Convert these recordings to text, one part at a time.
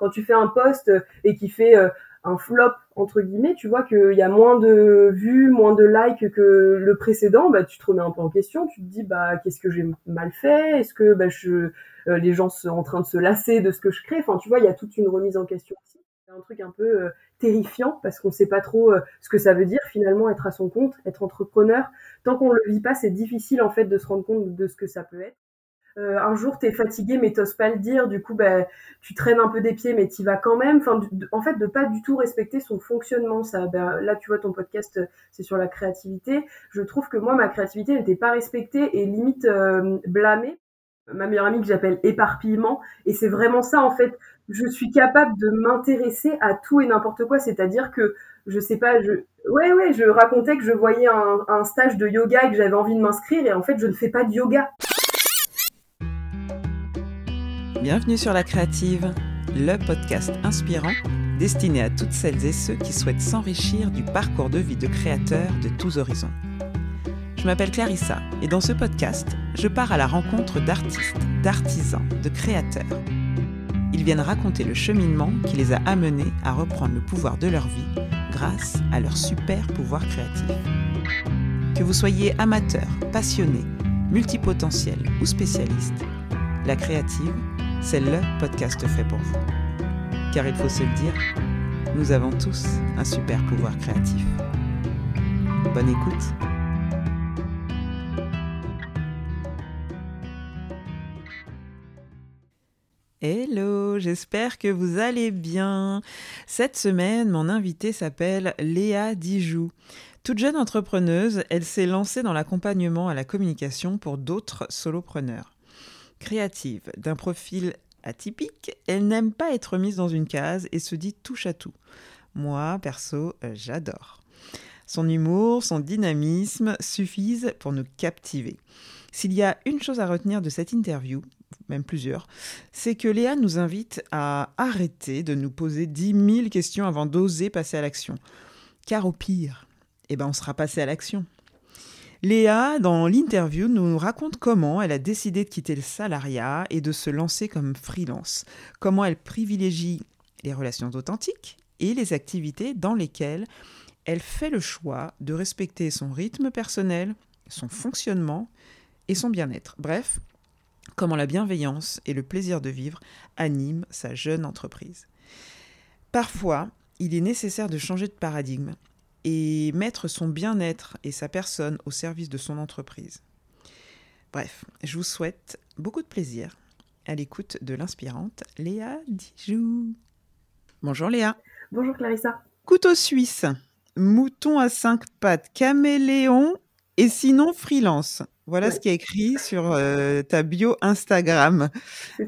quand tu fais un post et qui fait un flop entre guillemets, tu vois qu'il y a moins de vues, moins de likes que le précédent, bah tu te remets un peu en question, tu te dis bah qu'est-ce que j'ai mal fait, est-ce que bah je euh, les gens sont en train de se lasser de ce que je crée, enfin tu vois il y a toute une remise en question aussi. C'est un truc un peu euh, terrifiant parce qu'on sait pas trop euh, ce que ça veut dire finalement être à son compte, être entrepreneur. Tant qu'on le vit pas, c'est difficile en fait de se rendre compte de ce que ça peut être. Euh, un jour t'es fatigué mais t'oses pas le dire, du coup bah, tu traînes un peu des pieds mais t'y vas quand même. En fait, de pas du tout respecter son fonctionnement. Ça, bah, là tu vois ton podcast, euh, c'est sur la créativité. Je trouve que moi ma créativité n'était pas respectée et limite euh, blâmée. Ma meilleure amie que j'appelle éparpillement et c'est vraiment ça en fait. Je suis capable de m'intéresser à tout et n'importe quoi, c'est-à-dire que je sais pas, je ouais ouais, je racontais que je voyais un stage de yoga et que j'avais envie de m'inscrire et en fait je ne fais pas de yoga. Bienvenue sur La Créative, le podcast inspirant destiné à toutes celles et ceux qui souhaitent s'enrichir du parcours de vie de créateurs de tous horizons. Je m'appelle Clarissa et dans ce podcast, je pars à la rencontre d'artistes, d'artisans, de créateurs. Ils viennent raconter le cheminement qui les a amenés à reprendre le pouvoir de leur vie grâce à leur super pouvoir créatif. Que vous soyez amateur, passionné, multipotentiel ou spécialiste, la créative c'est le podcast fait pour vous. Car il faut se le dire, nous avons tous un super pouvoir créatif. Bonne écoute. Hello, j'espère que vous allez bien. Cette semaine, mon invitée s'appelle Léa Dijoux. Toute jeune entrepreneuse, elle s'est lancée dans l'accompagnement à la communication pour d'autres solopreneurs créative, d'un profil atypique, elle n'aime pas être mise dans une case et se dit touche à tout. Moi, perso, euh, j'adore. Son humour, son dynamisme suffisent pour nous captiver. S'il y a une chose à retenir de cette interview, même plusieurs, c'est que Léa nous invite à arrêter de nous poser dix mille questions avant d'oser passer à l'action. Car au pire, eh ben on sera passé à l'action. Léa, dans l'interview, nous raconte comment elle a décidé de quitter le salariat et de se lancer comme freelance, comment elle privilégie les relations authentiques et les activités dans lesquelles elle fait le choix de respecter son rythme personnel, son fonctionnement et son bien-être. Bref, comment la bienveillance et le plaisir de vivre animent sa jeune entreprise. Parfois, il est nécessaire de changer de paradigme et mettre son bien-être et sa personne au service de son entreprise. Bref, je vous souhaite beaucoup de plaisir à l'écoute de l'inspirante Léa Dijoux. Bonjour Léa. Bonjour Clarissa. Couteau suisse, mouton à cinq pattes, caméléon et sinon freelance. Voilà ce qui est écrit sur euh, ta bio Instagram.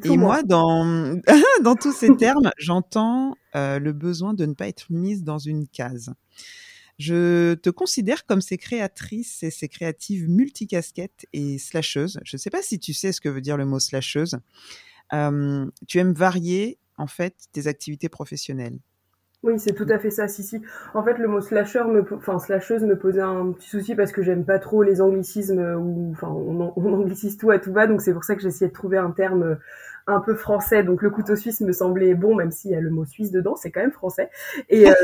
Et moi, dans, dans tous ces termes, j'entends euh, le besoin de ne pas être mise dans une case. Je te considère comme ces créatrices et ces créatives multicasquettes et slasheuses. Je ne sais pas si tu sais ce que veut dire le mot slasheuse. Euh, tu aimes varier en fait tes activités professionnelles. Oui, c'est tout à fait ça, si, si. En fait, le mot slasher, me, enfin, slasheuse me posait un petit souci parce que j'aime pas trop les anglicismes ou, enfin, on, anglicise tout à tout bas, donc c'est pour ça que j'essayais de trouver un terme un peu français, donc le couteau suisse me semblait bon, même s'il y a le mot suisse dedans, c'est quand même français. Et, euh,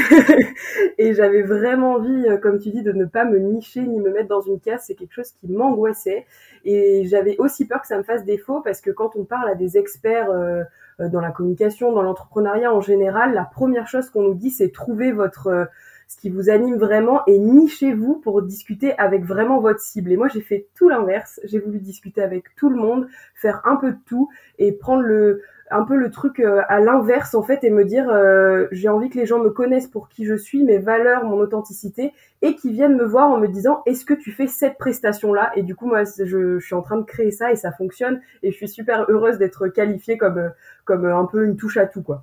et j'avais vraiment envie, euh, comme tu dis, de ne pas me nicher ni me mettre dans une case. C'est quelque chose qui m'angoissait. Et j'avais aussi peur que ça me fasse défaut parce que quand on parle à des experts euh, dans la communication, dans l'entrepreneuriat en général, la première chose qu'on nous dit, c'est trouver votre ce qui vous anime vraiment et nichez-vous pour discuter avec vraiment votre cible. Et moi, j'ai fait tout l'inverse. J'ai voulu discuter avec tout le monde, faire un peu de tout et prendre le un peu le truc euh, à l'inverse en fait et me dire euh, j'ai envie que les gens me connaissent pour qui je suis, mes valeurs, mon authenticité et qui viennent me voir en me disant est-ce que tu fais cette prestation là et du coup moi je, je, suis en train de créer ça et ça fonctionne et je suis super heureuse d'être qualifiée comme comme un peu une touche à tout quoi.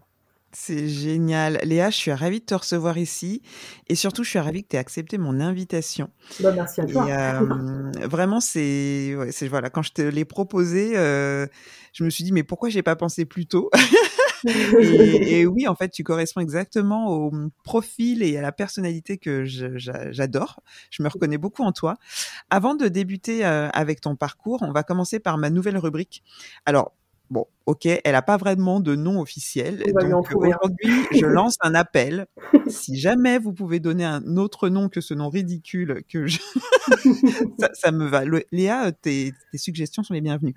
C'est génial. Léa, je suis ravie de te recevoir ici. Et surtout, je suis ravie que tu aies accepté mon invitation. Bah, merci à toi. Euh, vraiment, c'est, voilà, quand je te l'ai proposé, euh, je me suis dit, mais pourquoi j'ai pas pensé plus tôt? Et, oui, en fait, tu corresponds exactement au profil et à la personnalité que j'adore. Je, me reconnais beaucoup en toi. Avant de débuter euh, avec ton parcours, on va commencer par ma nouvelle rubrique. Alors, Bon, ok, elle n'a pas vraiment de nom officiel. Donc aujourd'hui, je lance un appel. si jamais vous pouvez donner un autre nom que ce nom ridicule, que je... ça, me va. Léa, tes, suggestions sont les bienvenues.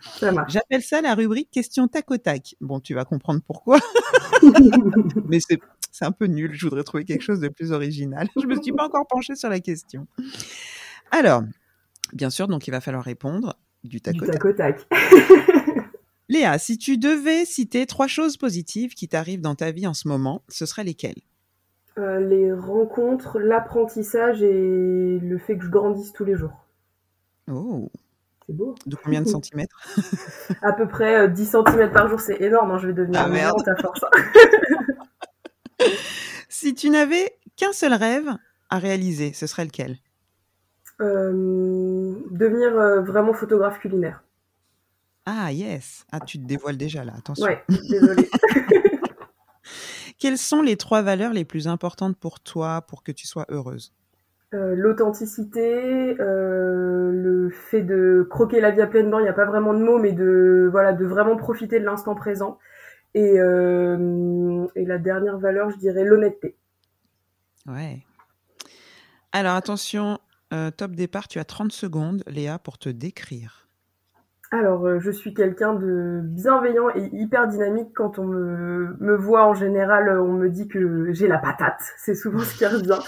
J'appelle ça la rubrique question tac au tac. Bon, tu vas comprendre pourquoi. Mais c'est un peu nul. Je voudrais trouver quelque chose de plus original. Je me suis pas encore penchée sur la question. Alors, bien sûr, donc il va falloir répondre du tac, du tac. au tac. Léa, si tu devais citer trois choses positives qui t'arrivent dans ta vie en ce moment, ce seraient lesquelles? Euh, Les rencontres, l'apprentissage et le fait que je grandisse tous les jours. Oh C'est beau. De combien de centimètres? À peu près 10 euh, centimètres par jour, c'est énorme. Hein, je vais devenir ah, merde. à force. si tu n'avais qu'un seul rêve à réaliser, ce serait lequel? Euh, Devenir vraiment photographe culinaire. Ah, yes. Ah, tu te dévoiles déjà là, attention. Ouais, désolée. Quelles sont les trois valeurs les plus importantes pour toi pour que tu sois heureuse? Euh, L'authenticité, euh, le fait de croquer la vie à pleine dents, il n'y a pas vraiment de mots, mais de, voilà, de vraiment profiter de l'instant présent. Et, euh, et la dernière valeur, je dirais l'honnêteté. Ouais. Alors attention, top départ, tu as 30 secondes, Léa, pour te décrire. Alors, euh, je suis quelqu'un de bienveillant et hyper dynamique. Quand on me, voit en général, on me dit que j'ai la patate. C'est souvent ce qui revient.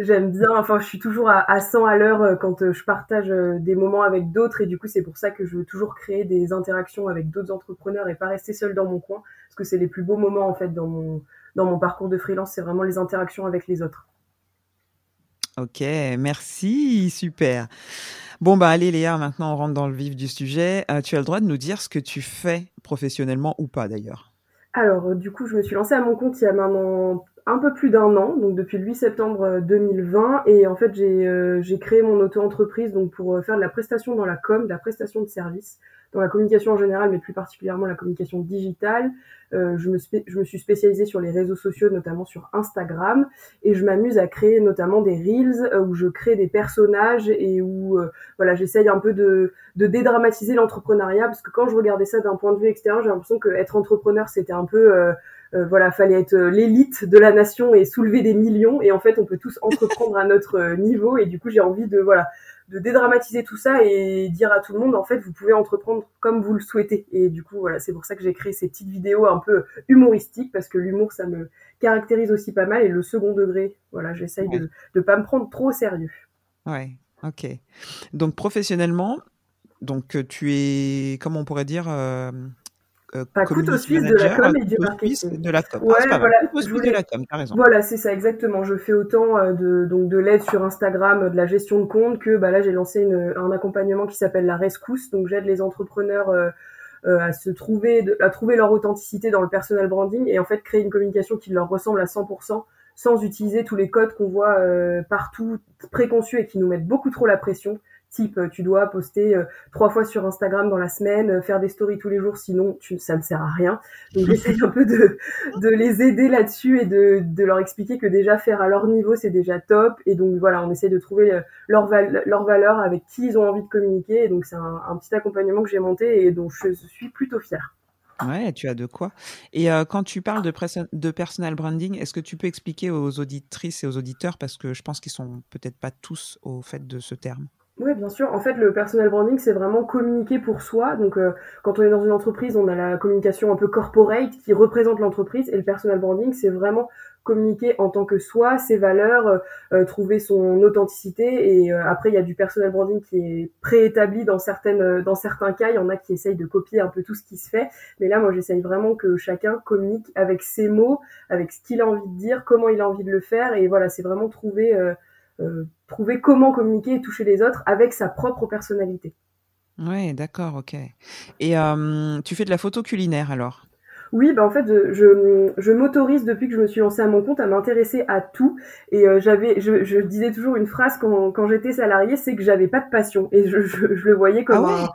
J'aime bien, enfin, je suis toujours à, à 100 à l'heure euh, quand euh, je partage des moments avec d'autres. Et du coup, c'est pour ça que je veux toujours créer des interactions avec d'autres entrepreneurs et pas rester seul dans mon coin. Parce que c'est les plus beaux moments, en fait, dans mon, dans mon parcours de freelance. C'est vraiment les interactions avec les autres. Ok, merci, super. Bon, bah allez Léa, maintenant on rentre dans le vif du sujet. Euh, tu as le droit de nous dire ce que tu fais professionnellement ou pas d'ailleurs. Alors, euh, du coup, je me suis lancée à mon compte il y a maintenant un peu plus d'un an, donc depuis le 8 septembre 2020. Euh, et en fait, j'ai créé mon auto-entreprise donc pour faire de la prestation dans la com, de la prestation de service dans la communication en général, mais plus particulièrement la communication digitale. Euh, je, me je me suis spécialisée sur les réseaux sociaux, notamment sur Instagram, et je m'amuse à créer notamment des reels euh, où je crée des personnages et où euh, voilà, j'essaye un peu de, de dédramatiser l'entrepreneuriat parce que quand je regardais ça d'un point de vue extérieur, j'ai l'impression que être entrepreneur c'était un peu voilà, fallait être l'élite de la nation et soulever des millions. Et en fait, on peut tous entreprendre à notre niveau. Et du coup, j'ai envie de voilà de dédramatiser tout ça et dire à tout le monde en fait vous pouvez entreprendre comme vous le souhaitez. Et du coup voilà c'est pour ça que j'ai créé ces petites vidéos un peu humoristiques parce que l'humour ça me caractérise aussi pas mal. Et le second degré voilà j'essaye de ne pas me prendre trop au sérieux. Ouais ok. Donc professionnellement donc tu es comment on pourrait dire euh, euh, pas couteau suisse de la com et du marketing. De la com. Ouais, ah, voilà, de la com, raison. Voilà, c'est ça exactement. Je fais autant euh, de donc de l'aide sur Instagram, de la gestion de compte que bah là j'ai lancé une, un accompagnement qui s'appelle la rescousse. Donc j'aide les entrepreneurs euh, euh, à se trouver, de, à trouver leur authenticité dans le personal branding et en fait créer une communication qui leur ressemble à 100% sans utiliser tous les codes qu'on voit partout préconçus et qui nous mettent beaucoup trop la pression type euh, tu dois poster euh, trois fois sur Instagram dans la semaine, euh, faire des stories tous les jours, sinon ça ne sert à rien. Donc j'essaie un peu de, les aider là-dessus et de, leur expliquer que déjà faire à leur niveau c'est déjà top. Et donc voilà, on essaie de trouver leur, leur valeur avec qui ils ont envie de communiquer. Donc c'est un, petit accompagnement que j'ai monté et dont je suis plutôt fière. Ouais, tu as de quoi. Et quand tu parles de, de personal branding, est-ce que tu peux expliquer aux auditrices et aux auditeurs, parce que je pense qu'ils sont peut-être pas tous au fait de ce terme? Oui, bien sûr. En fait, le personal branding, c'est vraiment communiquer pour soi. Donc, euh, quand on est dans une entreprise, on a la communication un peu corporate qui représente l'entreprise. Et le personal branding, c'est vraiment communiquer en tant que soi, ses valeurs, euh, euh, trouver son authenticité. Et après, il y a du personal branding qui est préétabli dans certaines, dans certains cas. Il y en a qui essayent de copier un peu tout ce qui se fait. Mais là, moi, j'essaye vraiment que chacun communique avec ses mots, avec ce qu'il a envie de dire, comment il a envie de le faire. Et voilà, c'est vraiment trouver euh, trouver comment communiquer et toucher les autres avec sa propre personnalité. Ouais, d'accord, ok. Et euh, tu fais de la photo culinaire alors? Oui, bah en fait, je, je, m'autorise depuis que je me suis lancée à mon compte à m'intéresser à tout. Et euh, j'avais, je, je, disais toujours une phrase quand, quand j'étais salariée, c'est que j'avais pas de passion. Et je, je, le voyais comme ah un,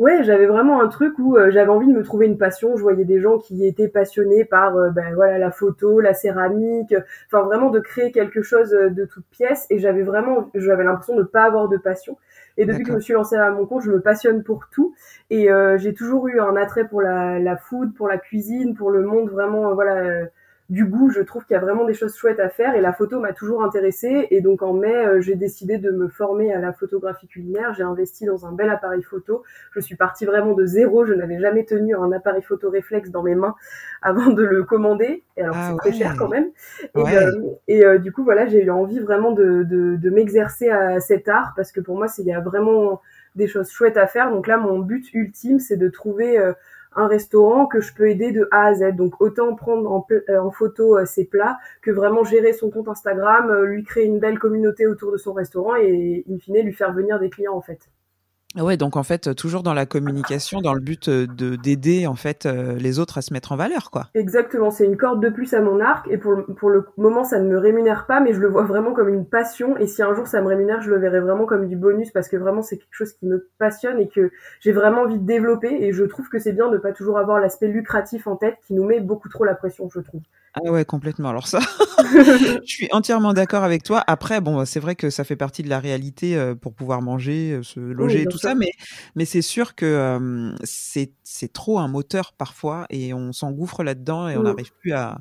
ouais, j'avais vraiment un truc où euh, j'avais envie de me trouver une passion. Je voyais des gens qui étaient passionnés par euh, ben voilà la photo, la céramique, enfin vraiment de créer quelque chose euh, de toute pièce. Et j'avais vraiment, j'avais l'impression de pas avoir de passion. Et depuis que je me suis lancée à mon compte, je me passionne pour tout. Et j'ai toujours eu un attrait pour la, la food, pour la cuisine, pour le monde vraiment, voilà du goût, je trouve qu'il y a vraiment des choses chouettes à faire et la photo m'a toujours intéressée. Et donc en mai euh, j'ai décidé de me former à la photographie culinaire, j'ai investi dans un bel appareil photo, je suis partie vraiment de zéro, je n'avais jamais tenu un appareil photo réflexe dans mes mains avant de le commander. Et alors ah c'est très cher quand même. Et, euh, euh, du coup voilà j'ai eu envie vraiment de, de, de m'exercer à cet art parce que pour moi il y a vraiment des choses chouettes à faire. Donc là mon but ultime c'est de trouver un restaurant que je peux aider de A à Z. Donc autant prendre en, euh, photo euh, ses plats que vraiment gérer son compte Instagram, euh, lui créer une belle communauté autour de son restaurant et in fine lui faire venir des clients en fait. Ah ouais, donc en fait, toujours dans la communication, dans le but de d'aider en fait les autres à se mettre en valeur, quoi. Exactement, c'est une corde de plus à mon arc et pour, pour le moment, ça ne me rémunère pas, mais je le vois vraiment comme une passion et si un jour ça me rémunère, je le verrai vraiment comme du bonus parce que vraiment c'est quelque chose qui me passionne et que j'ai vraiment envie de développer et je trouve que c'est bien de pas toujours avoir l'aspect lucratif en tête qui nous met beaucoup trop la pression, je trouve. Ah ouais, complètement. Alors ça, je suis entièrement d'accord avec toi. Après, bon, c'est vrai que ça fait partie de la réalité euh, pour pouvoir manger, euh, se loger, tout ça, mais mais c'est sûr que euh, c'est trop un moteur parfois et on s'engouffre là-dedans et on n'arrive plus à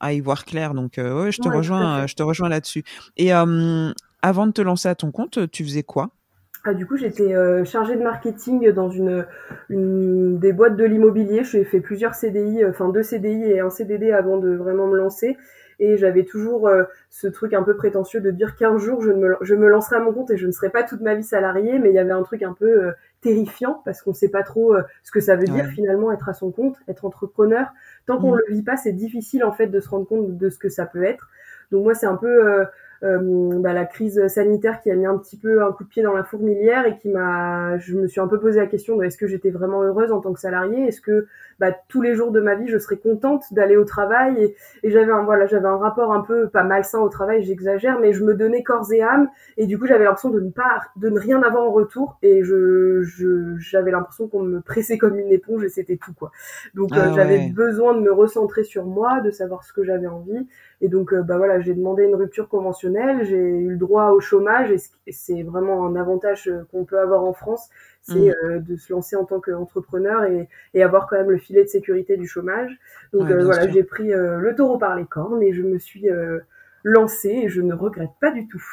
à y voir clair. Donc ouais, je te rejoins, je te rejoins là-dessus. Et avant de te lancer à ton compte, tu faisais quoi? Ah, du coup, j'étais euh, chargée de marketing dans une, une des boîtes de l'immobilier. J'ai fait plusieurs CDI, euh, enfin deux CDI et un CDD avant de vraiment me lancer. Et j'avais toujours euh, ce truc un peu prétentieux de dire qu'un jour je me, je me lancerai à mon compte et je ne serai pas toute ma vie salariée. Mais il y avait un truc un peu terrifiant parce qu'on ne sait pas trop ce que ça veut dire finalement être à son compte, être entrepreneur. Tant qu'on ne mmh. le vit pas, c'est difficile en fait de se rendre compte de ce que ça peut être. Donc moi, c'est un peu euh, bah, la crise sanitaire qui a mis un petit peu un coup de pied dans la fourmilière et qui m'a, je me suis un peu posé la question de est-ce que j'étais vraiment heureuse en tant que salariée, est-ce que bah, tous les jours de ma vie je serais contente d'aller au travail et, et j'avais un voilà j'avais un rapport un peu pas malsain au travail, j'exagère, mais je me donnais corps et âme et du coup j'avais l'impression de ne pas de ne rien avoir en retour et je j'avais l'impression qu'on me pressait comme une éponge et c'était tout quoi. Donc euh, ah j'avais besoin de me recentrer sur moi, de savoir ce que j'avais envie et donc, euh, bah voilà, j'ai demandé une rupture conventionnelle, j'ai eu le droit au chômage, et c'est vraiment un avantage euh, qu'on peut avoir en France, c'est mmh. euh, de se lancer en tant qu'entrepreneur et, et, avoir quand même le filet de sécurité du chômage. Donc voilà, j'ai pris le taureau par les cornes et je me suis lancée et je ne regrette pas du tout.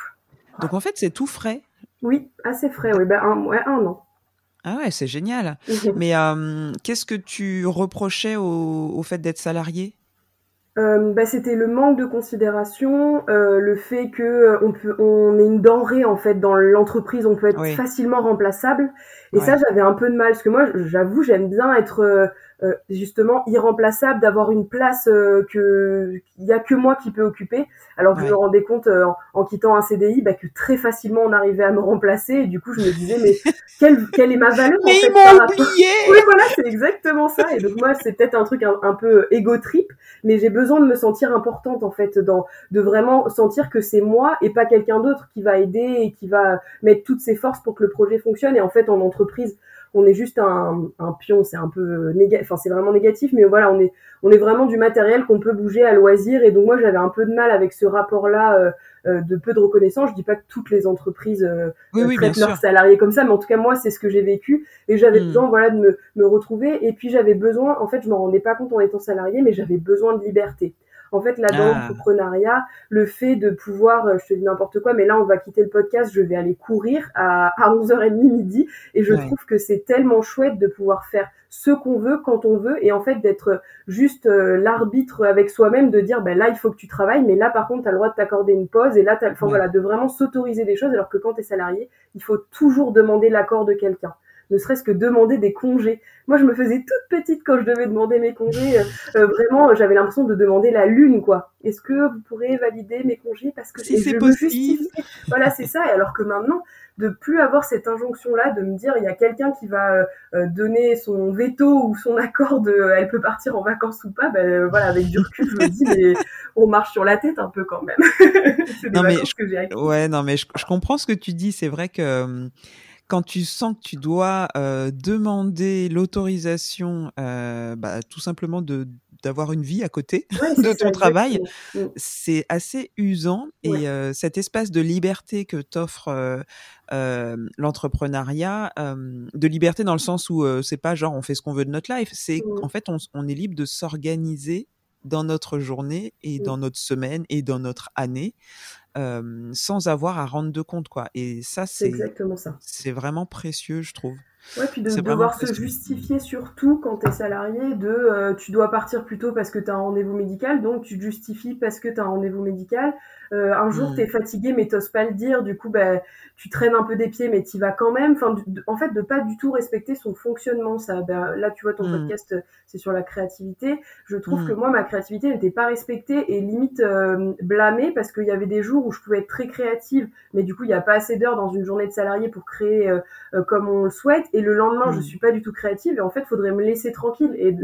Donc en fait, c'est tout frais. Oui, assez frais, oui, ben un, ouais, un an. Ah ouais, c'est génial. Mais qu'est-ce que tu reprochais au, au fait d'être salarié? Euh, bah, c'était le manque de considération, euh, le fait que euh, on peut, on est une denrée en fait dans l'entreprise, on peut être facilement remplaçable. Et ça, j'avais un peu de mal parce que moi, j'avoue, j'aime bien être euh, euh, justement irremplaçable, d'avoir une place euh, que il y a que moi qui peux occuper. Alors que je me rendais compte euh, en, quittant un CDI bah, que très facilement on arrivait à me remplacer. Et du coup, je me disais mais quelle, quelle est ma valeur mais en fait, m'ont oublié. Oui, voilà, c'est exactement ça. Et donc moi, c'est peut-être un truc un, peu égo trip, mais j'ai besoin de me sentir importante en fait, dans de vraiment sentir que c'est moi et pas quelqu'un d'autre qui va aider et qui va mettre toutes ses forces pour que le projet fonctionne. Et en fait, en entreprise on est juste un, pion, c'est un peu négatif, enfin c'est vraiment négatif, mais voilà, on est, on est vraiment du matériel qu'on peut bouger à loisir. Et donc moi j'avais un peu de mal avec ce rapport-là euh, euh, de peu de reconnaissance. Je dis pas que toutes les entreprises euh, traitent leurs salariés comme ça, mais en tout cas moi c'est ce que j'ai vécu et j'avais hmm. besoin voilà de me, me retrouver. Et puis j'avais besoin, en fait je me rendais pas compte en étant salarié, mais j'avais besoin de liberté. En fait, là, dans ah. l'entrepreneuriat, le fait de pouvoir, euh, je te dis n'importe quoi, mais là, on va quitter le podcast, je vais aller courir à, à 11h30 midi, et je trouve que c'est tellement chouette de pouvoir faire ce qu'on veut quand on veut, et en fait d'être juste euh, l'arbitre avec soi-même, de dire, ben là, il faut que tu travailles, mais là, par contre, tu as le droit de t'accorder une pause, et là, enfin voilà, de vraiment s'autoriser des choses, alors que quand tu es salarié, il faut toujours demander l'accord de quelqu'un ne serait-ce que demander des congés. Moi, je me faisais toute petite quand je devais demander mes congés. Euh, euh, vraiment, j'avais l'impression de demander la lune, quoi. Est-ce que vous pourrez valider mes congés parce que si c'est possible. Voilà, c'est ça. Et alors que maintenant, de plus avoir cette injonction-là, de me dire il y a quelqu'un qui va euh, donner son veto ou son accord de elle peut partir en vacances ou pas, ben voilà, avec du recul, je me dis mais on marche sur la tête un peu quand même. c'est des non, mais que j'ai Ouais, non mais je, je, comprends ce que tu dis. C'est vrai que quand tu sens que tu dois euh, demander l'autorisation, euh, bah, tout simplement de d'avoir une vie à côté de ton travail, mmh. c'est assez usant. Et cet espace de liberté que t'offre l'entrepreneuriat, de liberté dans le sens où c'est pas genre on fait ce qu'on veut de notre life, c'est mmh. qu'en fait on, est libre de s'organiser dans notre journée et mmh. dans notre semaine et dans notre année sans avoir à rendre de compte quoi. Et ça c'est exactement ça. C'est vraiment précieux je trouve. Ouais, puis de devoir se justifier surtout quand tu es salarié de euh, tu dois partir plus tôt parce que tu as un rendez-vous médical, donc tu te justifies parce que tu as un rendez-vous médical. Euh, un jour, mmh. tu es fatigué, mais t'oses pas le dire, du coup, bah, tu traînes un peu des pieds, mais tu vas quand même. Enfin, en fait, de pas du tout respecter son fonctionnement. Ça, ben, là, tu vois, ton mmh. podcast, c'est sur la créativité. Je trouve mmh. que moi, ma créativité n'était pas respectée et limite euh, blâmée parce qu'il y avait des jours où je pouvais être très créative, mais du coup, il n'y a pas assez d'heures dans une journée de salarié pour créer comme on le souhaite et le lendemain, je hmm. suis pas du tout créative et en fait, il faudrait me laisser tranquille. Et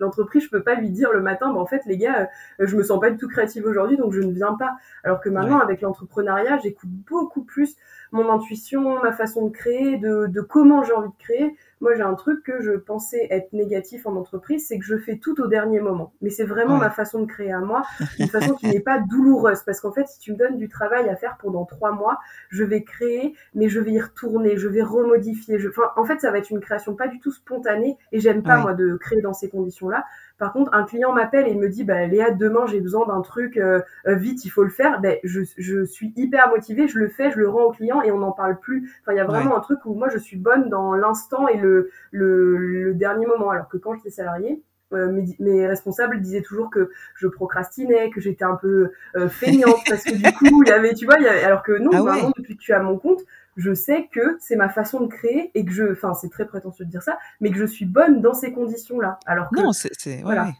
l'entreprise, je peux pas lui dire le matin, bah, en fait, les gars, euh, je me sens pas du tout créative aujourd'hui, donc je ne viens pas. Alors que maintenant, avec l'entrepreneuriat, j'écoute beaucoup plus mon intuition, ma façon de créer, de, de comment j'ai envie de créer. Moi, j'ai un truc que je pensais être négatif en entreprise, c'est que je fais tout au dernier moment. Mais c'est vraiment ma façon de créer à moi, une façon qui n'est pas douloureuse. Parce qu'en fait, si tu me donnes du travail à faire pendant trois mois, je vais créer, mais je vais y retourner, je vais remodifier. Je... Enfin, en fait, ça va être une création pas du tout spontanée. Et j'aime pas, moi, de créer dans ces conditions-là. Par contre, un client m'appelle et me dit, bah, Léa, demain, j'ai besoin d'un truc, euh, euh, vite, il faut le faire. Ben, je, je suis hyper motivée, je le fais, je le rends au client et on n'en parle plus. Enfin, il y a vraiment un truc où moi, je suis bonne dans l'instant et le le, dernier moment. Alors que quand j'étais salariée, euh, mes, responsables disaient toujours que je procrastinais, que j'étais un peu euh, feignante parce que du coup, il y avait, tu vois, alors que non, ah depuis que tu as mon compte, je sais que c'est ma façon de créer et que je, enfin, c'est très prétentieux de dire ça, mais que je suis bonne dans ces conditions-là. Alors que, non, c'est, voilà.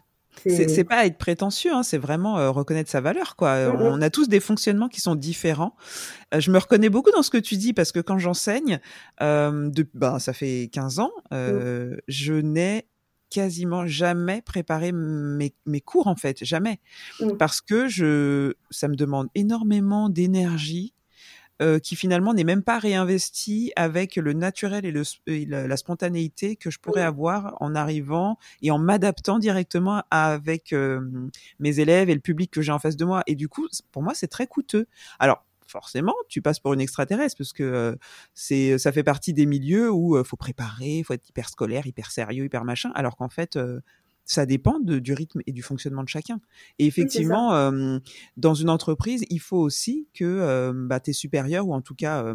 C'est pas être prétentieux, hein, c'est vraiment euh, reconnaître sa valeur. Quoi. Mm, mm. On a tous des fonctionnements qui sont différents. Euh, je me reconnais beaucoup dans ce que tu dis parce que quand j'enseigne, euh, ben, ça fait 15 ans, euh, mm. je n'ai quasiment jamais préparé mes, mes, cours en fait, jamais. Parce que je, ça me demande énormément d'énergie, euh, qui finalement n'est même pas réinvesti avec le naturel et, le, la, spontanéité que je pourrais avoir en arrivant et en m'adaptant directement avec euh, mes élèves et le public que j'ai en face de moi. Et du coup, pour moi, c'est très coûteux. Alors, forcément, tu passes pour une extraterrestre parce que euh, c'est, ça fait partie des milieux où il faut préparer, il faut être hyper scolaire, hyper sérieux, hyper machin, alors qu'en fait, ça dépend du rythme et du fonctionnement de chacun. Et effectivement, dans une entreprise, il faut aussi que bah, tes supérieurs, ou en tout cas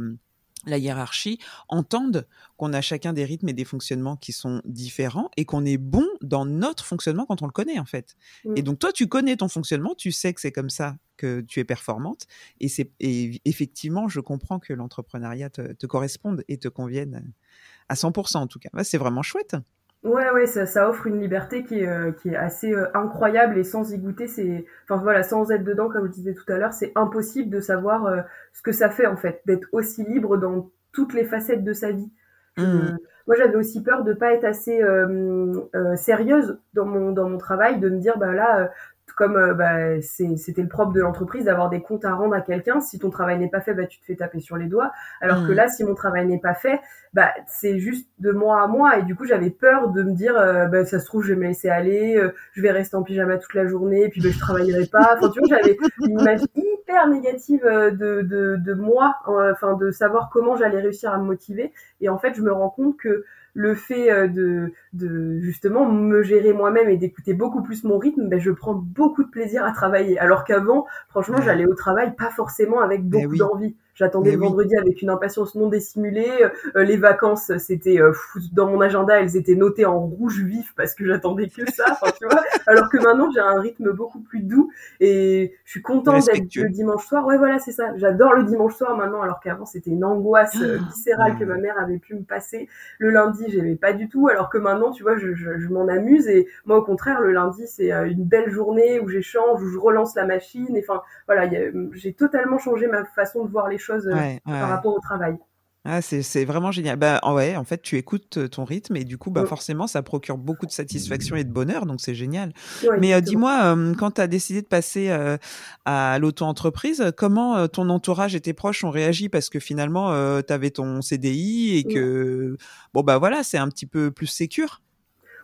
la hiérarchie, entendent qu'on a chacun des rythmes et des fonctionnements qui sont différents et qu'on est bon dans notre fonctionnement quand on le connaît en fait. Et donc toi, tu connais ton fonctionnement, tu sais que c'est comme ça que tu es performante. Et, c'est, effectivement, je comprends que l'entrepreneuriat te, te corresponde et te convienne à 100% en tout cas. c'est vraiment chouette. Ouais, ouais, ça, ça offre une liberté qui est, euh, qui est assez euh, incroyable et sans y goûter, c'est, enfin voilà, sans être dedans, comme je disais tout à l'heure, c'est impossible de savoir euh, ce que ça fait en fait, d'être aussi libre dans toutes les facettes de sa vie. Mmh. moi, j'avais aussi peur de pas être assez sérieuse dans mon dans mon travail, de me dire bah là, comme euh, bah, c'était le propre de l'entreprise d'avoir des comptes à rendre à quelqu'un. Si ton travail n'est pas fait, bah, tu te fais taper sur les doigts. Alors que mmh. là, si mon travail n'est pas fait, bah, c'est juste de mois à mois. Et du coup, j'avais peur de me dire, euh, bah, ça se trouve, je vais me laisser aller, euh, je vais rester en pyjama toute la journée, et puis bah, je travaillerai pas. Enfin, tu vois, j'avais une image hyper négative de, de, de moi, enfin, de savoir comment j'allais réussir à me motiver. Et en fait, je me rends compte que le fait de, de justement me gérer moi-même et d'écouter beaucoup plus mon rythme, ben, je prends beaucoup de plaisir à travailler. Alors qu'avant, franchement, j'allais au travail pas forcément avec ben beaucoup d'envie. J'attendais le vendredi avec une impatience non dissimulée. Euh, les vacances, c'était euh, dans mon agenda, elles étaient notées en rouge vif parce que j'attendais que ça. tu vois Alors que maintenant, j'ai un rythme beaucoup plus doux et je suis contente d'être le dimanche soir. Ouais, voilà, c'est ça. J'adore le dimanche soir maintenant, alors qu'avant, c'était une angoisse euh, ah, viscérale que ma mère avait pu me passer. Le lundi, j'aimais pas du tout, alors que maintenant, tu vois, je, je, je m'en amuse et moi, au contraire, le lundi, c'est une belle journée où j'échange, où je relance la machine. Et enfin, voilà, j'ai totalement changé ma façon de voir les choses choses euh, par rapport au travail. Ah, c'est vraiment génial. Bah, ouais, en fait, tu écoutes euh, ton rythme et du coup, bah, mm. forcément, ça procure beaucoup de satisfaction et de bonheur, donc c'est génial. Mais euh, dis-moi, quand tu as décidé de passer à l'auto-entreprise, comment ton entourage et tes proches ont réagi? Parce que finalement, tu avais ton CDI et que, bon, bah voilà, c'est un petit peu plus sécure.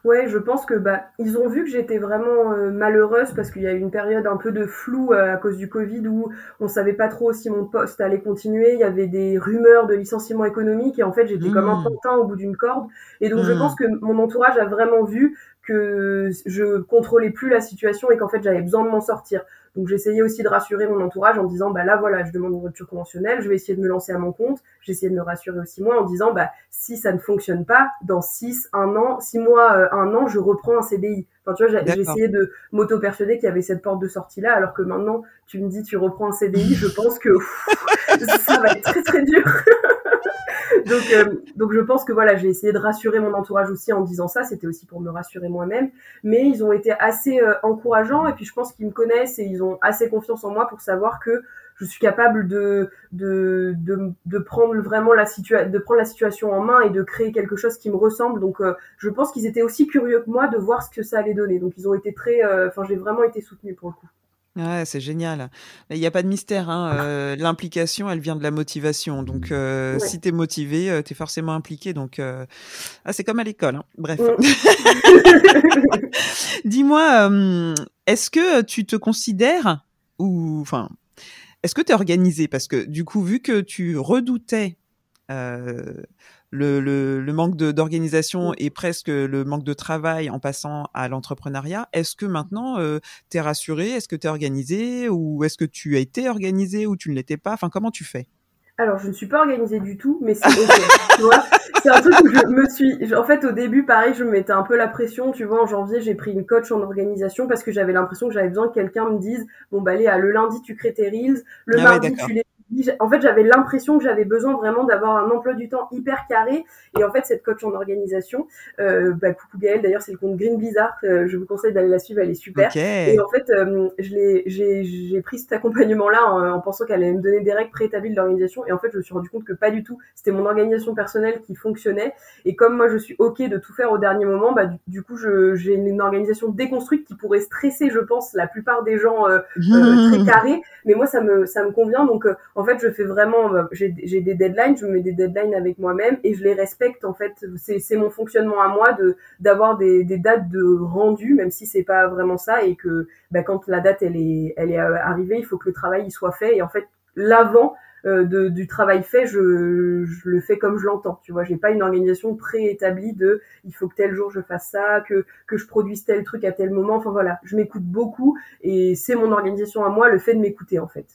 Ouais, je pense que bah ils ont vu que j'étais vraiment euh, malheureuse parce qu'il y a eu une période un peu de flou euh, à cause du Covid où on savait pas trop si mon poste allait continuer. Il y avait des rumeurs de licenciement économique et en fait j'étais comme un mmh. pantin au bout d'une corde. Et donc je mmh. pense que mon entourage a vraiment vu que je contrôlais plus la situation et qu'en fait j'avais besoin de m'en sortir. Donc j'essayais aussi de rassurer mon entourage en disant bah là voilà, je demande une rupture conventionnelle, je vais essayer de me lancer à mon compte. J'essayais de me rassurer aussi moi en disant bah si ça ne fonctionne pas, dans 6, un an, 6 mois, euh, un an, je reprends un CDI. Enfin tu vois, essayé de m'auto-persuader qu'il y avait cette porte de sortie là, alors que maintenant tu me dis tu reprends un CDI, je pense que ça va être très très dur. donc, euh, donc je pense que voilà, j'ai essayé de rassurer mon entourage aussi en disant ça. C'était aussi pour me rassurer moi-même. Mais ils ont été assez euh, encourageants et puis je pense qu'ils me connaissent et ils ont assez confiance en moi pour savoir que je suis capable de de, de, de prendre vraiment la situation, de prendre la situation en main et de créer quelque chose qui me ressemble. Donc, euh, je pense qu'ils étaient aussi curieux que moi de voir ce que ça allait donner. Donc, ils ont été très, enfin, j'ai vraiment été soutenue pour le coup. Ouais, c'est génial. Il n'y a pas de mystère. Hein, euh, L'implication, elle vient de la motivation. Donc, euh, si tu es motivé, euh, tu es forcément impliqué. Donc, euh, ah, c'est comme à l'école. Hein. Bref. Dis-moi, est-ce que tu te considères, ou enfin, est-ce que tu es organisé? Parce que du coup, vu que tu redoutais le, le, manque d'organisation et presque le manque de travail en passant à l'entrepreneuriat. Est-ce que maintenant, euh, tu es rassuré Est-ce que tu es organisé Ou est-ce que tu as été organisé ou tu ne l'étais pas? Enfin, comment tu fais? Alors, je ne suis pas organisée du tout, mais c'est ok. c'est un truc où je me suis. En fait, au début, pareil, je me mettais un peu la pression. Tu vois, en janvier, j'ai pris une coach en organisation parce que j'avais l'impression que j'avais besoin que quelqu'un me dise bon, bah, allez, le lundi, tu crées tes reels, le ah mardi, tu les en fait, j'avais l'impression que j'avais besoin vraiment d'avoir un emploi du temps hyper carré. Et en fait, cette coach en organisation, euh, bah, coucou Gaëlle, d'ailleurs, c'est le compte Green Blizzard. Euh, je vous conseille d'aller la suivre, elle est super. Et en fait, euh, j'ai, pris cet accompagnement-là en, pensant qu'elle allait me donner des règles préétablies d'organisation. Et en fait, je me suis rendu compte que pas du tout. C'était mon organisation personnelle qui fonctionnait. Et comme moi, je suis ok de tout faire au dernier moment, bah du, coup, je, j'ai une, organisation déconstruite qui pourrait stresser, je pense, la plupart des gens euh, très carrés. Mais moi, ça me, ça me convient. Donc, en fait, je fais vraiment, bah, j'ai des deadlines, je me mets des deadlines avec moi-même et je les respecte. En fait, c'est mon fonctionnement à moi de d'avoir des, des, dates de rendu, même si c'est pas vraiment ça et que bah, quand la date elle est elle est euh, arrivée, il faut que le travail il soit fait. Et en fait, l'avant euh, du travail fait, je, je le fais comme je l'entends. Tu vois, j'ai pas une organisation préétablie de il faut que tel jour je fasse ça, que que je produise tel truc à tel moment. Enfin voilà, je m'écoute beaucoup et c'est mon organisation à moi, le fait de m'écouter en fait.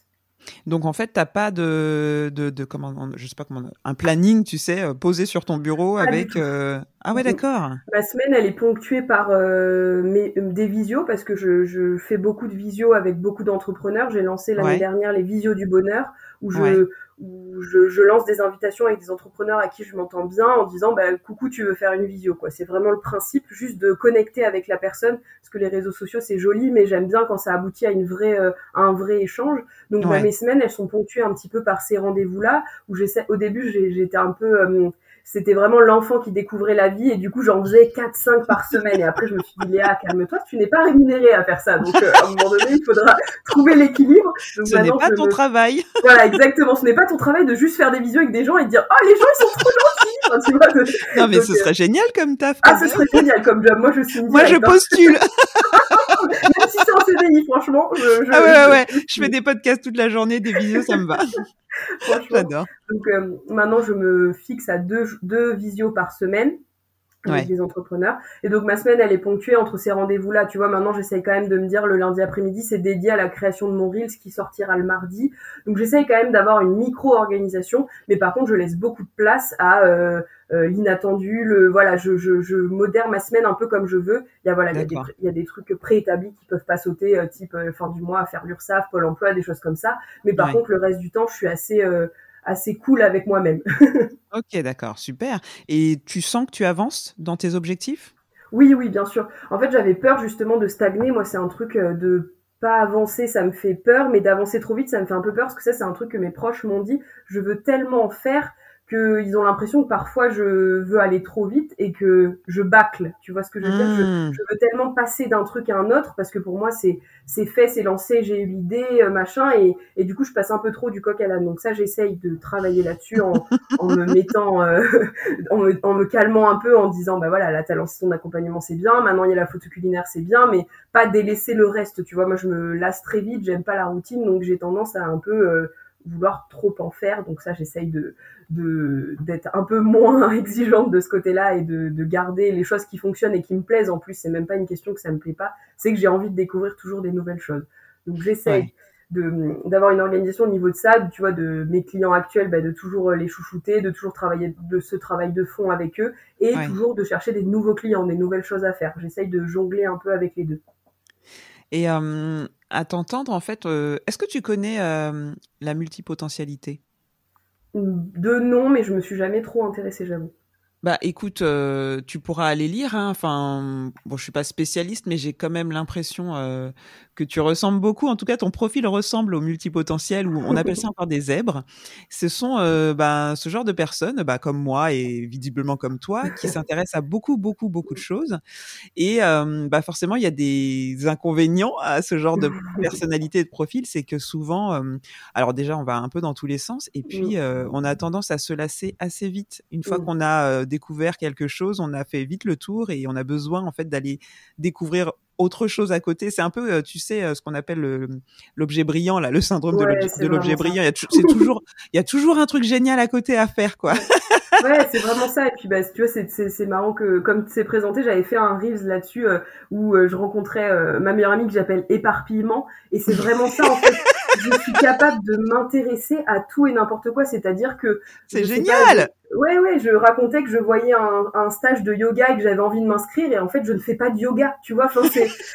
Donc en fait, t'as pas de, de, de comment, je sais pas comment, un planning, tu sais, euh, posé sur ton bureau avec. Euh, ah ouais, d'accord. Ma semaine, elle est ponctuée par euh, mes, des visios parce que je, je, fais beaucoup de visios avec beaucoup d'entrepreneurs. J'ai lancé l'année dernière les visios du bonheur où je où je, je, lance des invitations avec des entrepreneurs à qui je m'entends bien en disant bah, coucou tu veux faire une visio quoi. C'est vraiment le principe juste de connecter avec la personne parce que les réseaux sociaux c'est joli mais j'aime bien quand ça aboutit à une vraie euh, un vrai échange. Donc bah, mes semaines elles sont ponctuées un petit peu par ces rendez-vous là où j'essaie au début j'étais un peu euh, c'était vraiment l'enfant qui découvrait la vie et du coup j'en faisais 4 5 par semaine. Et après je me suis dit Léa calme-toi tu n'es pas rémunérée à faire ça. Donc euh, à un moment donné il faudra trouver l'équilibre. Ce n'est pas ton travail. Voilà exactement. Ce n'est pas ton travail de juste faire des visios avec des gens et dire oh les gens ils sont trop gentils. Tu vois, non mais ce serait génial comme taf ah ce serait génial comme job. Moi je suis moi je postule. Même si c'est en CDI franchement je, je, ah ouais ouais, ouais. je fais des podcasts toute la journée des visios ça me va J'adore. Donc euh, maintenant, je me fixe à deux, deux visios par semaine avec des entrepreneurs. Et donc ma semaine, elle est ponctuée entre ces rendez-vous-là. Tu vois, maintenant, j'essaye quand même de me dire le lundi après-midi, c'est dédié à la création de mon Reels qui sortira le mardi. Donc j'essaye quand même d'avoir une micro-organisation, mais par contre, je laisse beaucoup de place à euh, euh, l'inattendu. Le voilà, je, je, je modère ma semaine un peu comme je veux. Il y a voilà, il y a, des, il y a des trucs préétablis qui peuvent pas sauter, euh, type fin du mois, faire l'URSSAF, Pôle Emploi, des choses comme ça. Mais par contre, le reste du temps, je suis assez assez cool avec moi-même. ok, d'accord, super. Et tu sens que tu avances dans tes objectifs? Oui, oui, bien sûr. En fait, j'avais peur justement de stagner. Moi, c'est un truc euh, de pas avancer, ça me fait peur, mais d'avancer trop vite, ça me fait un peu peur parce que ça, c'est un truc que mes proches m'ont dit. Je veux tellement faire qu'ils ont l'impression que parfois je veux aller trop vite et que je bâcle. Tu vois ce que je veux dire? Je, Hmm. je veux tellement passer d'un truc à un autre parce que pour moi c'est c'est fait, c'est lancé, j'ai eu l'idée, euh, machin, et, et du coup je passe un peu trop du coq à l'âne. Donc ça j'essaye de travailler là-dessus en, en me mettant, euh, en, me, en me calmant un peu, en disant bah voilà là t'as lancé ton accompagnement c'est bien, maintenant il y a la photo culinaire c'est bien, mais pas délaisser le reste. Tu vois moi je me lasse très vite, j'aime pas la routine, donc j'ai tendance à un peu euh, vouloir trop en faire. Donc ça j'essaye de de d'être un peu moins exigeante de ce côté-là et de, de garder les choses qui fonctionnent et qui me plaisent. En plus, c'est même pas une question que ça me plaît pas, c'est que j'ai envie de découvrir toujours des nouvelles choses. Donc j'essaye Ouais. de d'avoir une organisation au niveau de ça, tu vois, de mes clients actuels, bah, de toujours euh, les chouchouter, de toujours travailler de ce travail de fond avec eux et Ouais. toujours de chercher des nouveaux clients, des nouvelles choses à faire. J'essaye de jongler un peu avec les deux. Et euh, à t'entendre, en fait, euh, est-ce que tu connais euh, la multipotentialité? De non, mais je me suis jamais trop intéressée, j'avoue. Bah écoute, euh, tu pourras aller lire. Hein. Enfin, bon, je suis pas spécialiste, mais j'ai quand même l'impression euh, que tu ressembles beaucoup. En tout cas, ton profil ressemble au multipotentiel, ou on appelle ça encore des zèbres. Ce sont euh, bah, ce genre de personnes, bah, comme moi et visiblement comme toi, qui s'intéressent à beaucoup, beaucoup, beaucoup de choses. Et euh, bah forcément, il y a des inconvénients à ce genre de personnalité et de profil, c'est que souvent, alors déjà, on va un peu dans tous les sens, et puis on a tendance à se lasser assez vite. Une fois qu'on a découvert quelque chose, on a fait vite le tour et on a besoin en fait d'aller découvrir autre chose à côté. C'est un peu, euh, tu sais, euh, ce qu'on appelle le- l'objet brillant, là, le syndrome de Ouais, l'objet- de brillant. Il y a C'est toujours, il y a toujours un truc génial à côté à faire, quoi. Ouais, c'est vraiment ça. Et puis, bah, tu vois, c'est, marrant que, comme c'est présenté, j'avais fait un Reels là-dessus euh, où euh, je rencontrais euh, ma meilleure amie que j'appelle éparpillement. Et c'est vraiment ça, en fait. Je suis capable de m'intéresser à tout et n'importe quoi. C'est-à-dire que. C'est génial. pas, Ouais, ouais, je racontais que je voyais un, un stage de yoga et que j'avais envie de m'inscrire. Et en fait, je ne fais pas de yoga. Tu vois, enfin,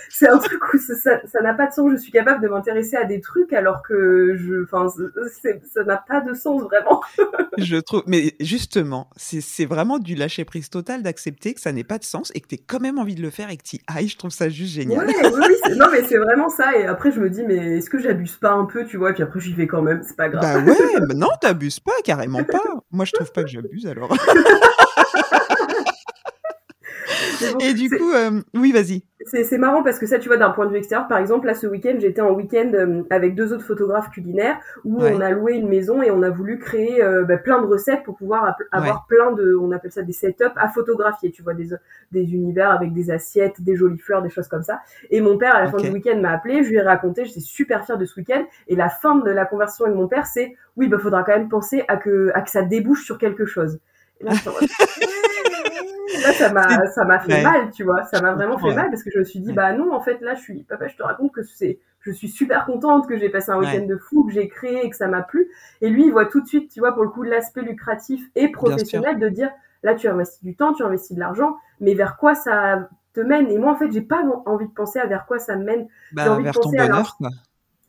c'est, un truc où ça, n'a pas de sens. Je suis capable de m'intéresser à des trucs alors que je, enfin, ça n'a pas de sens vraiment. Je trouve, mais justement, c'est vraiment du lâcher prise total d'accepter que ça n'ait pas de sens et que tu quand même envie de le faire et que tu ailles. Je trouve ça juste génial. Ouais, oui, non, mais c'est vraiment ça. Et après, je me dis, mais est-ce que j'abuse pas un peu, tu vois Et puis après, j'y vais quand même, c'est pas grave. Bah ouais, non, t'abuses pas, carrément pas. Moi, je trouve pas que j'abuse alors. Bon, Et du coup, euh, oui, vas-y. c'est marrant parce que ça, tu vois, d'un point de vue extérieur, par exemple, là, ce week-end, j'étais en week-end euh, avec deux autres photographes culinaires où Ouais. on a loué une maison et on a voulu créer euh, bah, plein de recettes pour pouvoir avoir plein de, on appelle ça des setups à photographier, tu vois, des, des univers avec des assiettes, des jolies fleurs, des choses comme ça. Et mon père, à la fin du week-end, m'a appelé, je lui ai raconté, j'étais super fière de ce week-end. Et la fin de la conversation avec mon père, c'est, oui, bah, faudra quand même penser à que, à que ça débouche sur quelque chose. Et là, Là, ça m'a, ça m'a fait Ouais. mal, tu vois. Ça m'a vraiment fait Ouais. mal parce que je me suis dit, bah non, en fait, là, je suis, papa, je te raconte que c'est, je suis super contente que j'ai passé un week-end Ouais. de fou, que j'ai créé et que ça m'a plu. Et lui, il voit tout de suite, tu vois, pour le coup, l'aspect lucratif et professionnel de dire, là, tu investis du temps, tu investis de l'argent, mais vers quoi ça te mène? Et moi, en fait, j'ai pas envie de penser à vers quoi ça me mène. Bah, envie de vers ton penser à quoi.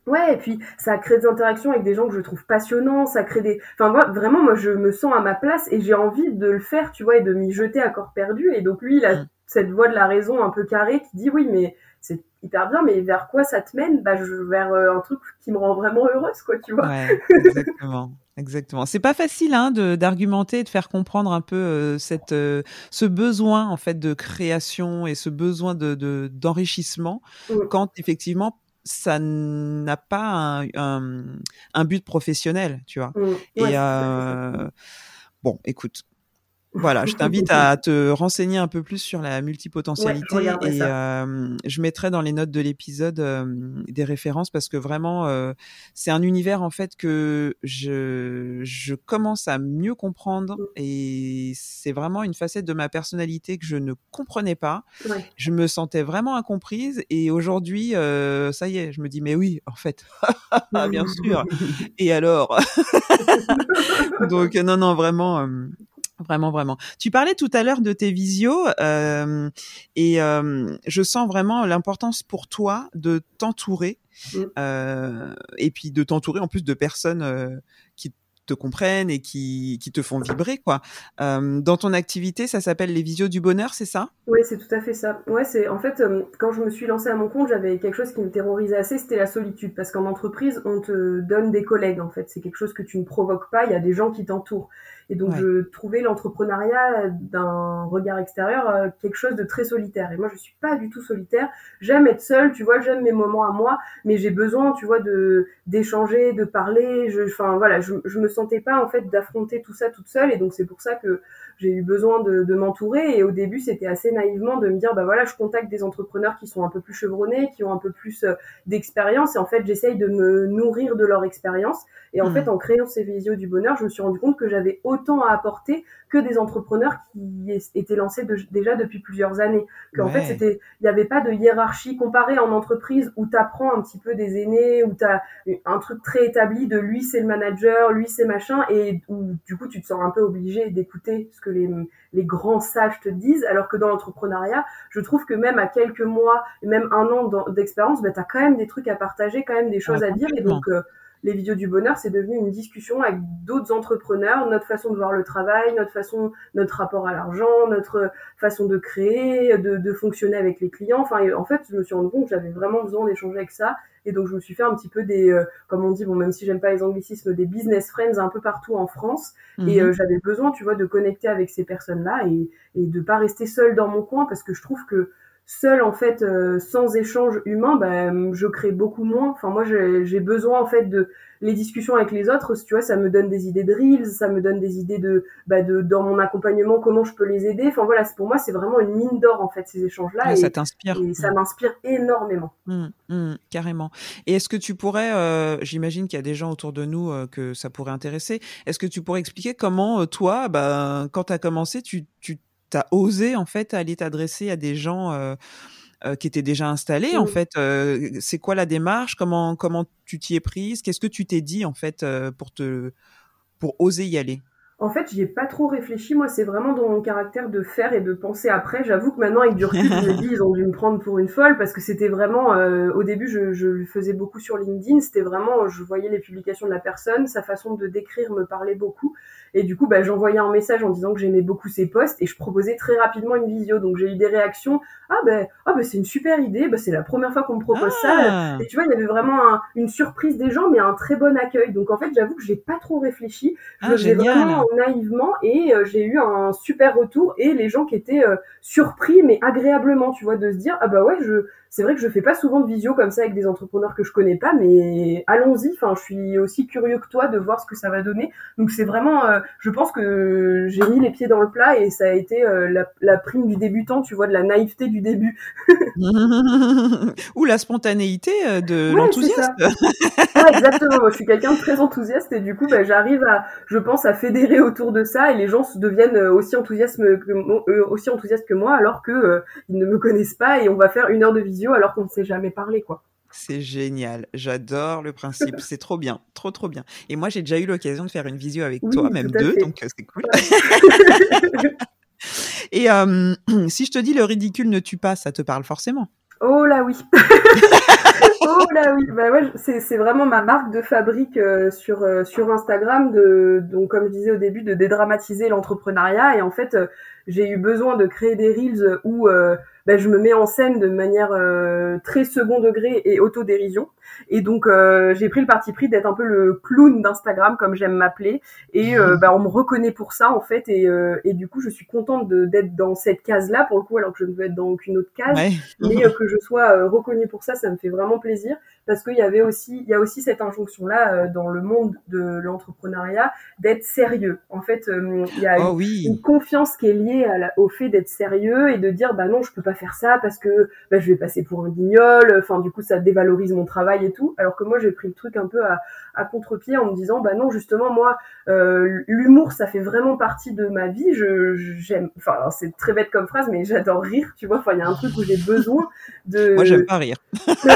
Ouais, et puis ça crée des interactions avec des gens que je trouve passionnants, ça crée des... Enfin, moi, vraiment, moi, je me sens à ma place et j'ai envie de le faire, tu vois, et de m'y jeter à corps perdu. Et donc, lui, il a Mm. cette voix de la raison un peu carrée qui dit, oui, mais c'est hyper bien, mais vers quoi ça te mène? Bah, je, vers euh, un truc qui me rend vraiment heureuse, quoi, tu vois. Ouais, exactement. Exactement. C'est pas facile hein, de d'argumenter et de faire comprendre un peu euh, cette euh, ce besoin en fait de création et ce besoin de de- d'enrichissement Mm. quand effectivement ça n'a pas un, un, un but professionnel, tu vois. Mm. Ouais, Et euh, bon, écoute, voilà, je t'invite à te renseigner un peu plus sur la multipotentialité Ouais, je et euh, je mettrai dans les notes de l'épisode euh, des références parce que vraiment euh, c'est un univers en fait que je je commence à mieux comprendre Mm. et c'est vraiment une facette de ma personnalité que je ne comprenais pas. Ouais. Je me sentais vraiment incomprise et aujourd'hui euh, ça y est, je me dis mais oui, en fait. Bien sûr. Et alors? Donc non non vraiment Vraiment, vraiment. Tu parlais tout à l'heure de tes visios euh, et euh, je sens vraiment l'importance pour toi de t'entourer Mm. euh, et puis de t'entourer en plus de personnes euh, qui te comprennent et qui, qui te font vibrer quoi. Euh, dans ton activité, ça s'appelle les visios du bonheur, c'est ça? Oui, c'est tout à fait ça. Ouais, c'est en fait euh, quand je me suis lancée à mon compte, j'avais quelque chose qui me terrorisait assez, c'était la solitude parce qu'en entreprise, on te donne des collègues en fait, c'est quelque chose que tu ne provoques pas, il y a des gens qui t'entourent. Et donc je trouvais l'entrepreneuriat d'un regard extérieur euh, quelque chose de très solitaire. Et moi je suis pas du tout solitaire. J'aime être seule, tu vois, j'aime mes moments à moi, mais j'ai besoin, tu vois, de d'échanger, de parler. Je, enfin voilà, je, je me sentais pas en fait d'affronter tout ça toute seule. Et donc c'est pour ça que j'ai eu besoin de, de m'entourer. Et au début c'était assez naïvement de me dire bah voilà, je contacte des entrepreneurs qui sont un peu plus chevronnés, qui ont un peu plus euh, d'expérience. Et en fait j'essaye de me nourrir de leur expérience. Et en mmh. fait en créant ces visios du bonheur, je me suis rendu compte que j'avais autant à apporter que des entrepreneurs qui étaient lancés déjà depuis plusieurs années. Qu'en fait, c'était, il n'y avait pas de hiérarchie comparée en entreprise où tu apprends un petit peu des aînés, où tu as un truc très établi de lui c'est le manager, lui c'est machin, et où du coup tu te sens un peu obligé d'écouter ce que les, les grands sages te disent, alors que dans l'entrepreneuriat, je trouve que même à quelques mois, même un an d'expérience, bah, tu as quand même des trucs à partager, quand même des choses à dire, et donc... Euh, les vidéos du bonheur, c'est devenu une discussion avec d'autres entrepreneurs, notre façon de voir le travail, notre façon, notre rapport à l'argent, notre façon de créer, de, de, fonctionner avec les clients. Enfin, en fait, je me suis rendu compte que j'avais vraiment besoin d'échanger avec ça. Et donc, je me suis fait un petit peu des, euh, comme on dit, bon, même si j'aime pas les anglicismes, des business friends un peu partout en France. Et mhm. euh, j'avais besoin, tu vois, de connecter avec ces personnes-là et, et de pas rester seule dans mon coin parce que je trouve que seul en fait euh, sans échange humain ben je crée beaucoup moins. Enfin moi j'ai besoin en fait de les discussions avec les autres. Tu vois ça me donne des idées de reels ça me donne des idées de bah de dans mon accompagnement comment je peux les aider. Enfin voilà pour moi c'est vraiment une mine d'or en fait ces échanges là et, ça t'inspire. et ça m'inspire énormément. Mmh, mmh, carrément. Et est-ce que tu pourrais euh, j'imagine qu'il y a des gens autour de nous euh, que ça pourrait intéresser. Est-ce que tu pourrais expliquer comment toi bah quand tu as commencé tu tu tu as osé en fait aller t'adresser à des gens euh, euh, qui étaient déjà installés en mmh. fait euh, c'est quoi la démarche? Comment comment tu t'y es prise? Qu'est-ce que tu t'es dit en fait pour te pour oser y aller? En fait, j'y ai pas trop réfléchi. Moi, c'est vraiment dans mon caractère de faire et de penser après. J'avoue que maintenant, avec du recul, je me dis, ils ont dû me prendre pour une folle parce que c'était vraiment, au début, je, je le faisais beaucoup sur LinkedIn. C'était vraiment, je voyais les publications de la personne, sa façon de décrire me parlait beaucoup. Et du coup, bah, j'envoyais un message en disant que j'aimais beaucoup ses posts et je proposais très rapidement une visio. Donc j'ai eu des réactions. Ah ben, ah ben c'est une super idée. Bah, c'est la première fois qu'on me propose ça. Ah. Et tu vois, il y avait vraiment une surprise des gens, mais un très bon accueil. Donc en fait, j'avoue que j'ai pas trop réfléchi. Je ah, vraiment naïvement et euh, j'ai eu un super retour et les gens qui étaient euh, surpris mais agréablement, tu vois, de se dire ah bah ouais, je c'est vrai que je fais pas souvent de visio comme ça avec des entrepreneurs que je connais pas, mais allons-y. Enfin, je suis aussi curieux que toi de voir ce que ça va donner. Donc c'est vraiment, euh, je pense que j'ai mis les pieds dans le plat et ça a été euh, la, la, prime du débutant, tu vois, de la naïveté du début. Ou la spontanéité euh, de l'enthousiasme. ouais, exactement. Moi, je suis quelqu'un de très enthousiaste et du coup, bah, j'arrive à, je pense, à fédérer autour de ça et les gens deviennent aussi enthousiastes que, aussi enthousiastes que moi alors que ils ne me connaissent pas et on va faire une heure de visio alors qu'on ne s'est jamais parlé, quoi. C'est génial, j'adore le principe, c'est trop bien, trop trop bien. Et moi j'ai déjà eu l'occasion de faire une visio avec toi, même deux, donc euh, c'est cool. Et euh, si je te dis le ridicule ne tue pas, ça te parle forcément? Oh là oui Oh là oui bah ouais, c'est vraiment ma marque de fabrique euh, sur, sur Instagram, de, donc comme je disais au début, de dédramatiser l'entrepreneuriat. Et en fait, j'ai eu besoin de créer des reels où ben, je me mets en scène de manière euh, très second degré et autodérision. Et donc euh, j'ai pris le parti pris d'être un peu le clown d'Instagram comme j'aime m'appeler. Et euh, bah, on me reconnaît pour ça en fait. Et, et du coup je suis contente d'être dans cette case là pour le coup alors que je ne veux être dans aucune autre case. Mais que je sois reconnue pour ça, ça me fait vraiment plaisir parce qu'il y avait aussi il y a aussi cette injonction là dans le monde de l'entrepreneuriat d'être sérieux. En fait il y a oh une, confiance qui est liée à au fait d'être sérieux et de dire bah non je peux pas faire ça parce que bah, je vais passer pour un guignol. Enfin, du coup, ça dévalorise mon travail et tout. Alors que moi, j'ai pris le truc un peu à, à contre-pied en me disant, bah non, justement, moi, euh, l'humour, ça fait vraiment partie de ma vie. Je j'aime. Enfin, c'est très bête comme phrase, mais j'adore rire. Tu vois, enfin, il y a un truc où j'ai besoin de. Moi, j'aime pas rire.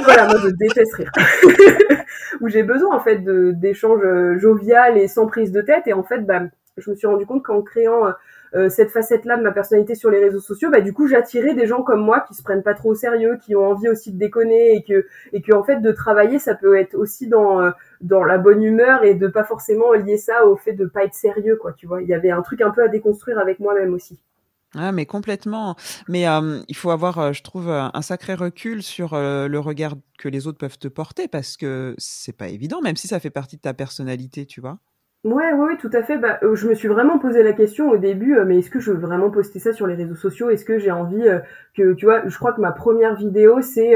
voilà, moi, je déteste rire. où j'ai besoin en fait d'échanges euh, jovial et sans prise de tête. Et en fait, bah, je me suis rendu compte qu'en créant cette facette-là de ma personnalité sur les réseaux sociaux, bah du coup j'attirais des gens comme moi qui se prennent pas trop au sérieux, qui ont envie aussi de déconner et que et que en fait de travailler ça peut être aussi dans euh, dans la bonne humeur et de pas forcément lier ça au fait de pas être sérieux quoi, tu vois. Il y avait un truc un peu à déconstruire avec moi-même aussi. Ah, mais complètement. Mais euh, il faut avoir, je trouve, un sacré recul sur le regard que les autres peuvent te porter parce que c'est pas évident, même si ça fait partie de ta personnalité, tu vois. Ouais, ouais, tout à fait. Bah, euh, je me suis vraiment posé la question au début, euh, mais est-ce que je veux vraiment poster ça sur les réseaux sociaux? Est-ce que j'ai envie euh, que, tu vois, je crois que ma première vidéo, c'est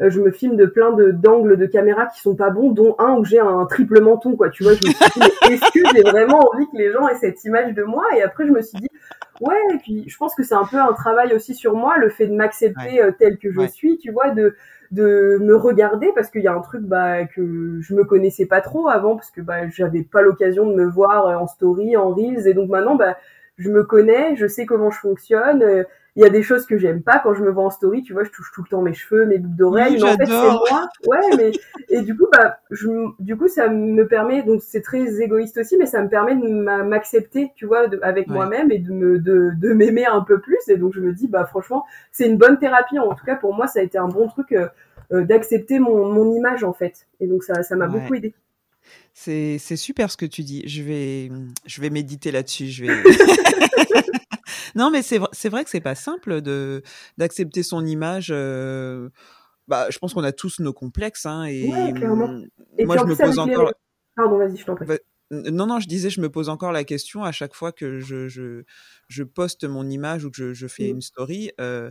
je me filme de plein de d'angles de caméra qui sont pas bons, dont un où j'ai un triple menton, quoi. Tu vois, je me suis dit, est-ce que j'ai vraiment envie que les gens aient cette image de moi? Et après, je me suis dit, ouais, et puis je pense que c'est un peu un travail aussi sur moi, le fait de m'accepter tel que je suis, tu vois, de de me regarder parce qu'il y a un truc bah, que je me connaissais pas trop avant parce que bah, j'avais pas l'occasion de me voir en story, en reels. Et donc maintenant bah, je me connais, je sais comment je fonctionne. Euh, il y a des choses que j'aime pas quand je me vois en story. Tu vois, je touche tout le temps mes cheveux, mes boucles d'oreilles. mais en fait, c'est moi. Ouais, mais et du coup, bah, je, du coup, ça me permet. Donc, c'est très égoïste aussi, mais ça me permet de m'accepter, tu vois, avec moi-même et de me de, de m'aimer un peu plus. Et donc, je me dis, bah, franchement, c'est une bonne thérapie. En tout cas, pour moi, ça a été un bon truc euh, euh d'accepter mon, mon image en fait. Et donc, ça, ça m'a beaucoup aidé. C'est super ce que tu dis. Je vais, je vais méditer là-dessus. Je vais. non, mais c'est vrai que c'est pas simple de d'accepter son image. Euh, bah, je pense qu'on a tous nos complexes, hein, et, moi je me pose encore. Pardon, vas-y, je t'en prie. Non, non, je disais, je me pose encore la question à chaque fois que je, je, je poste mon image ou que je, je fais mmh. une story. Euh,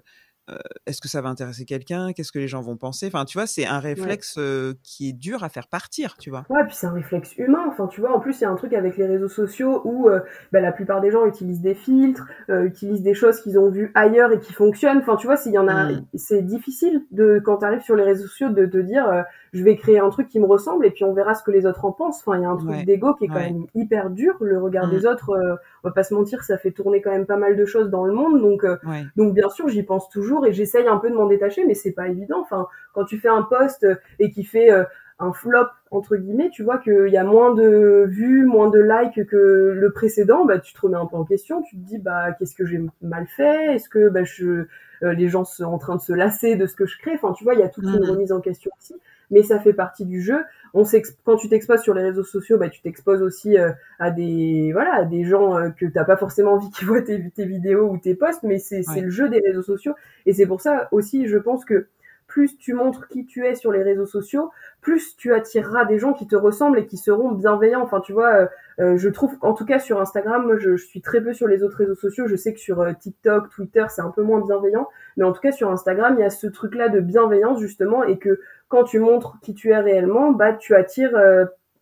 euh, est-ce que ça va intéresser quelqu'un? Qu'est-ce que les gens vont penser? Enfin, tu vois, c'est un réflexe euh, qui est dur à faire partir, tu vois. Ouais, puis c'est un réflexe humain. Enfin, tu vois, en plus, il y a un truc avec les réseaux sociaux où euh, bah, la plupart des gens utilisent des filtres, utilisent des choses qu'ils ont vues ailleurs et qui fonctionnent. Enfin, tu vois, s'il y en a, mmh. c'est difficile de quand tu arrives sur les réseaux sociaux de te dire je vais créer un truc qui me ressemble et puis on verra ce que les autres en pensent. Enfin, il y a un truc d'ego qui est quand même hyper dur. Le regard des mmh. autres, euh, on va pas se mentir, ça fait tourner quand même pas mal de choses dans le monde. Donc, euh, donc bien sûr, j'y pense toujours et j'essaye un peu de m'en détacher, mais c'est pas évident. Enfin, quand tu fais un post et qui fait euh, un flop entre guillemets, tu vois qu'il y a moins de vues, moins de likes que le précédent, bah tu te remets un peu en question, tu te dis bah qu'est-ce que j'ai mal fait, est-ce que bah je les gens sont en train de se lasser de ce que je crée, enfin tu vois il y a toute une mmh. remise en question aussi mais ça fait partie du jeu. On quand tu t'exposes sur les réseaux sociaux, bah, tu t'exposes aussi euh, à des voilà à des gens euh, que t'as pas forcément envie qu'ils voient tes, tes, vidéos ou tes posts, mais c'est le jeu des réseaux sociaux et c'est pour ça aussi, je pense que plus tu montres qui tu es sur les réseaux sociaux, plus tu attireras des gens qui te ressemblent et qui seront bienveillants. Enfin, tu vois, euh, euh, je trouve, en tout cas sur Instagram, moi, je, suis très peu sur les autres réseaux sociaux. Je sais que sur euh, TikTok, Twitter, c'est un peu moins bienveillant, mais en tout cas sur Instagram, il y a ce truc-là de bienveillance justement, et que quand tu montres qui tu es réellement, bah, tu attires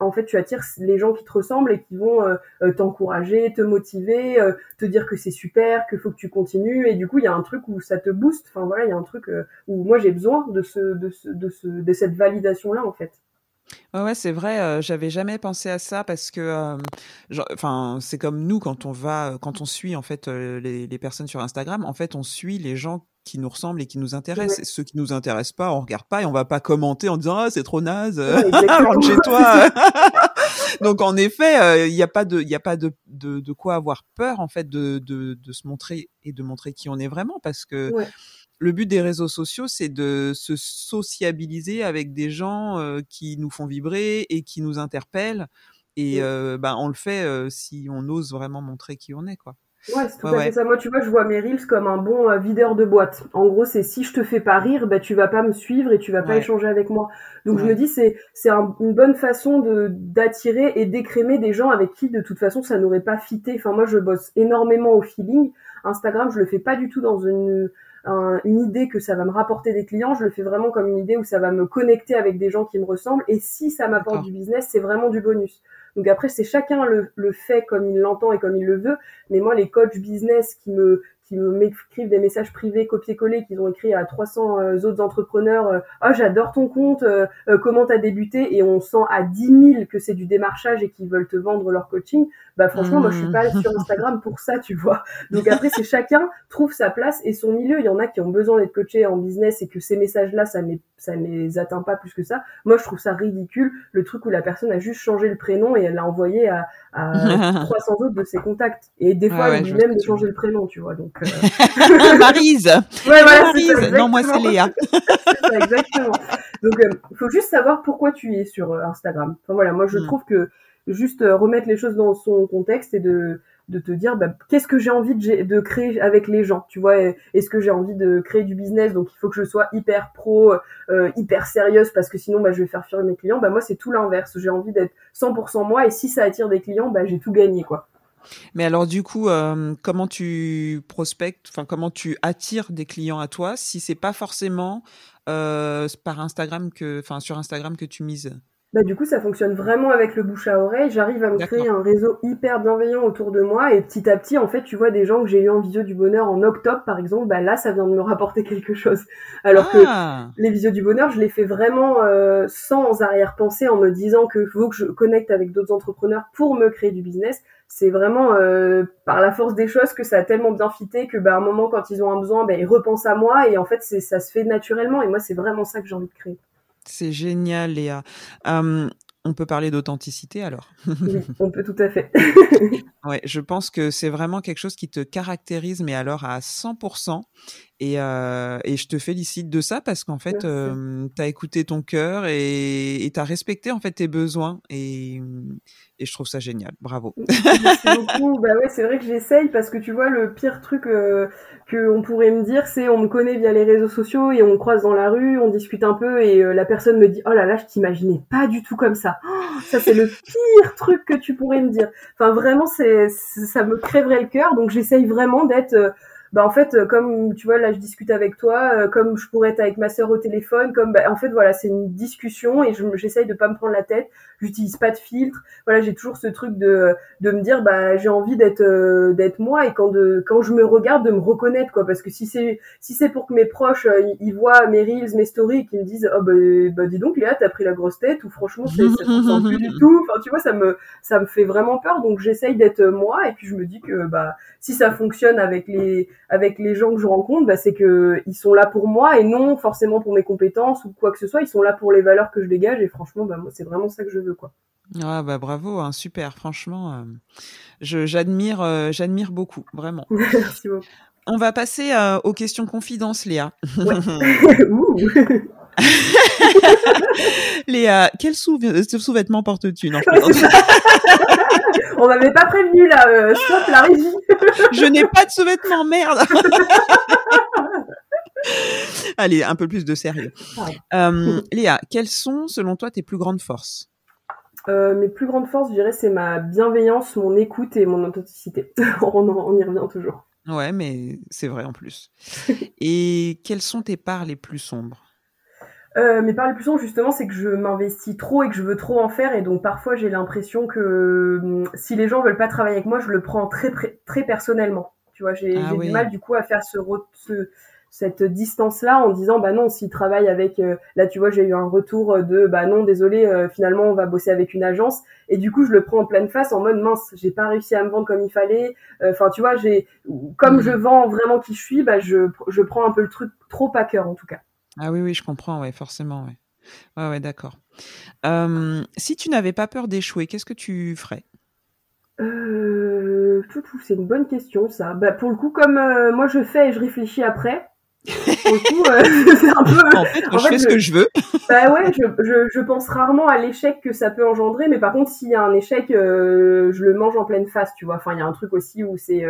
en fait, tu attires les gens qui te ressemblent et qui vont euh, euh, t'encourager, te motiver, euh, te dire que c'est super, que faut que tu continues. Et du coup, il y a un truc où ça te booste. Enfin voilà, il y a un truc où moi j'ai besoin de ce, de ce, de ce, de cette validation là en fait. Ouais, c'est vrai. J'avais jamais pensé à ça parce que, enfin, c'est comme nous quand on va, quand on suit en fait les, les personnes sur Instagram. En fait, on suit les gens qui nous ressemblent et qui nous intéressent. Ceux qui nous intéressent pas, on regarde pas et on va pas commenter en disant ah c'est trop naze, rentre chez toi. Donc en effet, euh, il n'y a pas de, il y a pas de, de, de, quoi avoir peur en fait de, de, de, se montrer et de montrer qui on est vraiment parce que le but des réseaux sociaux c'est de se sociabiliser avec des gens euh, qui nous font vibrer et qui nous interpellent et euh, bah, on le fait si on ose vraiment montrer qui on est quoi. Ouais, c'est tout à fait ça. Moi, tu vois, je vois mes reels comme un bon euh, videur de boîte. En gros, c'est si je te fais pas rire, bah tu vas pas me suivre et tu vas pas échanger avec moi. Donc je me dis c'est c'est une bonne façon de d'attirer et d'écrémer des gens avec qui de toute façon ça n'aurait pas fité. Enfin moi, je bosse énormément au feeling. Instagram, je le fais pas du tout dans une une idée que ça va me rapporter des clients, je le fais vraiment comme une idée où ça va me connecter avec des gens qui me ressemblent. Et si ça m'apporte du business, c'est vraiment du bonus. Donc après, c'est chacun le, le fait comme il l'entend et comme il le veut. Mais moi, les coachs business qui me qui m'écrivent des messages privés copier-coller qu'ils ont écrit à 300 euh, autres entrepreneurs euh, ah j'adore ton compte euh, euh, comment t'as débuté? Et on sent à 10 000 que c'est du démarchage et qu'ils veulent te vendre leur coaching. Bah franchement moi je suis pas sur Instagram pour ça tu vois. Donc après c'est chacun trouve sa place et son milieu. Il y en a qui ont besoin d'être coachés en business et que ces messages là ça ne ça les atteint pas plus que ça moi je trouve ça ridicule le truc où la personne a juste changé le prénom et elle l'a envoyé à, à 300 autres de ses contacts et des fois il dit même de changer le prénom tu vois donc euh, Marise. Ouais, voilà, Marise. non, moi c'est Léa. ça, exactement. Donc, il euh, faut juste savoir pourquoi tu es sur euh, Instagram. Enfin voilà, moi je mm. trouve que juste remettre les choses dans son contexte et de de te dire bah, qu'est-ce que j'ai envie de, créer avec les gens tu vois est-ce que j'ai envie de créer du business donc il faut que je sois hyper pro euh, hyper sérieuse parce que sinon bah, je vais faire fuir mes clients bah moi c'est tout l'inverse j'ai envie d'être 100% moi et si ça attire des clients bah j'ai tout gagné quoi. Mais alors du coup, euh, comment tu prospectes, enfin comment tu attires des clients à toi si c'est pas forcément euh, par Instagram enfin sur Instagram que tu mises? Bah, du coup, ça fonctionne vraiment avec le bouche à oreille. J'arrive à me créer un réseau hyper bienveillant autour de moi et petit à petit, en fait, tu vois des gens que j'ai eu en visio du bonheur en octobre, par exemple, bah là, ça vient de me rapporter quelque chose. Alors que ah. les visios du bonheur, je les fais vraiment euh, sans arrière-pensée en me disant que faut que je connecte avec d'autres entrepreneurs pour me créer du business. C'est vraiment euh, par la force des choses que ça a tellement bien fité que bah, à un moment, quand ils ont un besoin, bah, ils repensent à moi et en fait, c'est ça se fait naturellement. Et moi, c'est vraiment ça que j'ai envie de créer. C'est génial, Léa. on peut parler d'authenticité alors? On peut tout à fait. ouais, je pense que c'est vraiment quelque chose qui te caractérise, mais alors à 100%. Et, euh, et je te félicite de ça parce qu'en fait, tu as écouté ton cœur et tu as respecté en fait tes besoins. Et, et je trouve ça génial. Bravo. Merci beaucoup. Bah ouais, c'est vrai que j'essaye parce que tu vois, le pire truc euh, qu'on pourrait me dire, c'est on me connaît via les réseaux sociaux et on me croise dans la rue, on discute un peu et euh, la personne me dit oh là là, je t'imaginais pas du tout comme ça. Oh, ça c'est le pire truc que tu pourrais me dire. Enfin vraiment, c'est ça me crèverait le cœur. Donc j'essaye vraiment d'être euh, bah en fait euh, comme tu vois là je discute avec toi euh, comme je pourrais être avec ma sœur au téléphone comme bah, en fait voilà c'est une discussion et j'essaye de pas me prendre la tête. J'utilise pas de filtre. Voilà j'ai toujours ce truc de de me dire bah j'ai envie d'être euh, d'être moi et quand de quand je me regarde de me reconnaître quoi. Parce que si c'est si c'est pour que mes proches ils voient mes reels mes stories et qu'ils me disent oh bah, bah dis donc Léa t'as pris la grosse tête ou franchement ça se plus du tout. Enfin tu vois ça me ça me fait vraiment peur. Donc j'essaye d'être moi et puis je me dis que bah si ça fonctionne avec les avec les gens que je rencontre, bah, c'est que ils sont là pour moi et non forcément pour mes compétences ou quoi que ce soit. Ils sont là pour les valeurs que je dégage et franchement, bah, moi, c'est vraiment ça que je veux, quoi. Ah bah bravo, hein, super. Franchement, euh, j'admire, euh, j'admire beaucoup, vraiment. Merci beaucoup. On va passer euh, aux questions confidences, Léa. Léa, quel sous-vêtement portes-tu? On m'avait pas prévenu là, euh, stop la régie. Je n'ai pas de sous-vêtements, merde. Allez, un peu plus de sérieux. Euh, Léa, quelles sont selon toi tes plus grandes forces? Euh, mes plus grandes forces, je dirais, c'est ma bienveillance, mon écoute et mon authenticité. on, on, y revient toujours. Ouais, mais c'est vrai en plus. et quelles sont tes parts les plus sombres? Euh, mais par le plus souvent justement c'est que je m'investis trop et que je veux trop en faire. Et donc parfois j'ai l'impression que hum, si les gens veulent pas travailler avec moi je le prends très très personnellement. Tu vois j'ai ah du mal du coup à faire ce, ce cette distance là en disant bah non s'ils travaillent avec euh, là tu vois j'ai eu un retour de bah non désolé euh, finalement on va bosser avec une agence. Et du coup je le prends en pleine face en mode mince j'ai pas réussi à me vendre comme il fallait. Enfin tu vois j'ai comme mmh. je vends vraiment qui je suis bah je je prends un peu le truc trop à cœur en tout cas ah oui, oui, je comprends, ouais, forcément, ouais. Ouais, ouais, d'accord. si tu n'avais pas peur d'échouer, qu'est-ce que tu ferais? Euh, c'est une bonne question ça. Bah, pour le coup, comme euh, moi je fais et je réfléchis après, pour le coup, euh, c'est un peu. En fait, je fais ce que je veux. bah ouais, je, je, je pense rarement à l'échec que ça peut engendrer, mais par contre, s'il y a un échec, euh, je le mange en pleine face, tu vois. Enfin, il y a un truc aussi où c'est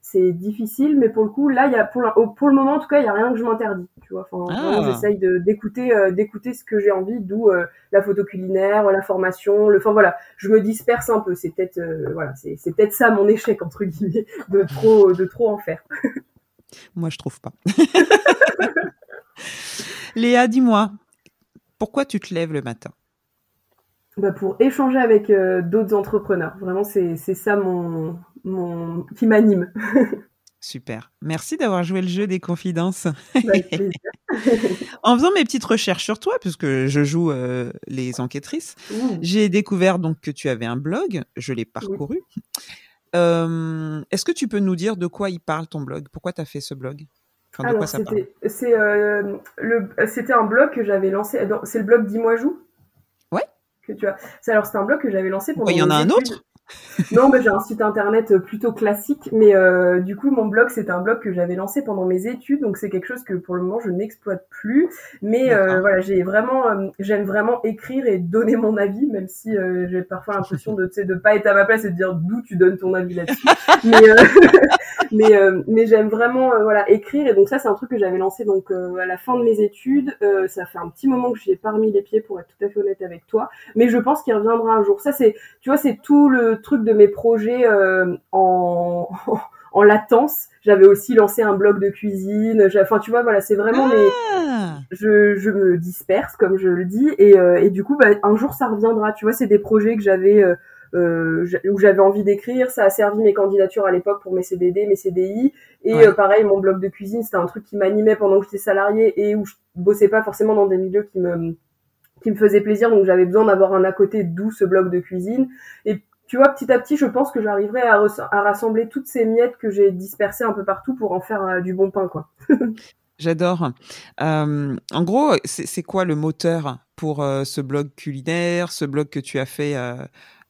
c'est difficile, mais pour le coup, là, il y a pour, pour le moment, en tout cas, il y a rien que je m'interdis. Tu vois, enfin, ah. j'essaye de d'écouter euh, d'écouter ce que j'ai envie, d'où euh, la photo culinaire, la formation, le, enfin voilà, je me disperse un peu. C'est peut-être euh, voilà, c'est c'est peut-être ça mon échec entre guillemets de trop de trop en faire. Moi, je trouve pas. Léa, dis-moi, pourquoi tu te lèves le matin? Bah pour échanger avec d'autres entrepreneurs. Vraiment, c'est ça mon, mon, qui m'anime. Super. Merci d'avoir joué le jeu des confidences. en faisant mes petites recherches sur toi, puisque je joue euh, les enquêtrices, j'ai découvert donc que tu avais un blog. Je l'ai parcouru. Euh, est-ce que tu peux nous dire de quoi il parle ton blog? Pourquoi tu as fait ce blog? Enfin, euh, c'était un blog que j'avais lancé. C'est le blog Dis-moi joue. Que tu as. Alors, c'est un blog que j'avais lancé pour. Il y en a un autre Non, mais j'ai un site internet plutôt classique, mais euh, du coup mon blog c'est un blog que j'avais lancé pendant mes études, donc c'est quelque chose que pour le moment je n'exploite plus. Mais euh, voilà, j'ai vraiment, euh, j'aime vraiment écrire et donner mon avis, même si euh, j'ai parfois l'impression de, de pas être à ma place et de dire d'où tu donnes ton avis là-dessus. mais mais mais j'aime vraiment voilà écrire et donc ça c'est un truc que j'avais lancé donc à la fin de mes études. ça fait un petit moment que j'y ai pas remis les pieds pour être tout à fait honnête avec toi, mais je pense qu'il reviendra un jour. Ça c'est, tu vois, c'est tout le truc de mes projets euh, en, en latence. J'avais aussi lancé un blog de cuisine. Enfin, tu vois, voilà, c'est vraiment mais Ah je, je me disperse comme je le dis et, euh, et du coup, bah, un jour ça reviendra. Tu vois, c'est des projets que j'avais euh, euh, où j'avais envie d'écrire. Ça a servi mes candidatures à l'époque pour mes CDD, mes CDI. Et Ouais. euh, pareil, mon blog de cuisine, c'était un truc qui m'animait pendant que j'étais salariée et où je bossais pas forcément dans des milieux qui me qui me faisaient plaisir. Donc j'avais besoin d'avoir un à côté, d'où ce blog de cuisine. Et tu vois, petit à petit, je pense que j'arriverai à, rassembler toutes ces miettes que j'ai dispersées un peu partout pour en faire euh, du bon pain, quoi. J'adore. Euh, en gros, c'est quoi le moteur pour euh, ce blog culinaire, ce blog que tu as fait euh,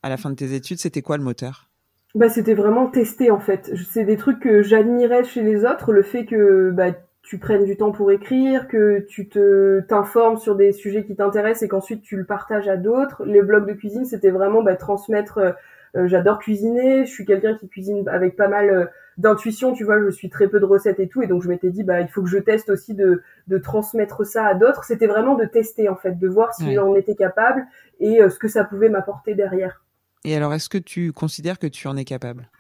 à la fin de tes études C'était quoi le moteur? Bah, c'était vraiment tester en fait. C'est des trucs que j'admirais chez les autres, le fait que bah, tu prennes du temps pour écrire, que tu te t'informes sur des sujets qui t'intéressent et qu'ensuite tu le partages à d'autres. Les blogs de cuisine, c'était vraiment bah, transmettre. euh, euh, J'adore cuisiner, je suis quelqu'un qui cuisine avec pas mal euh, d'intuition, tu vois, je suis très peu de recettes et tout, et donc je m'étais dit bah il faut que je teste aussi de de transmettre ça à d'autres. C'était vraiment de tester en fait, de voir si Ouais. j'en étais capable et euh, ce que ça pouvait m'apporter derrière. Et alors, est-ce que tu considères que tu en es capable?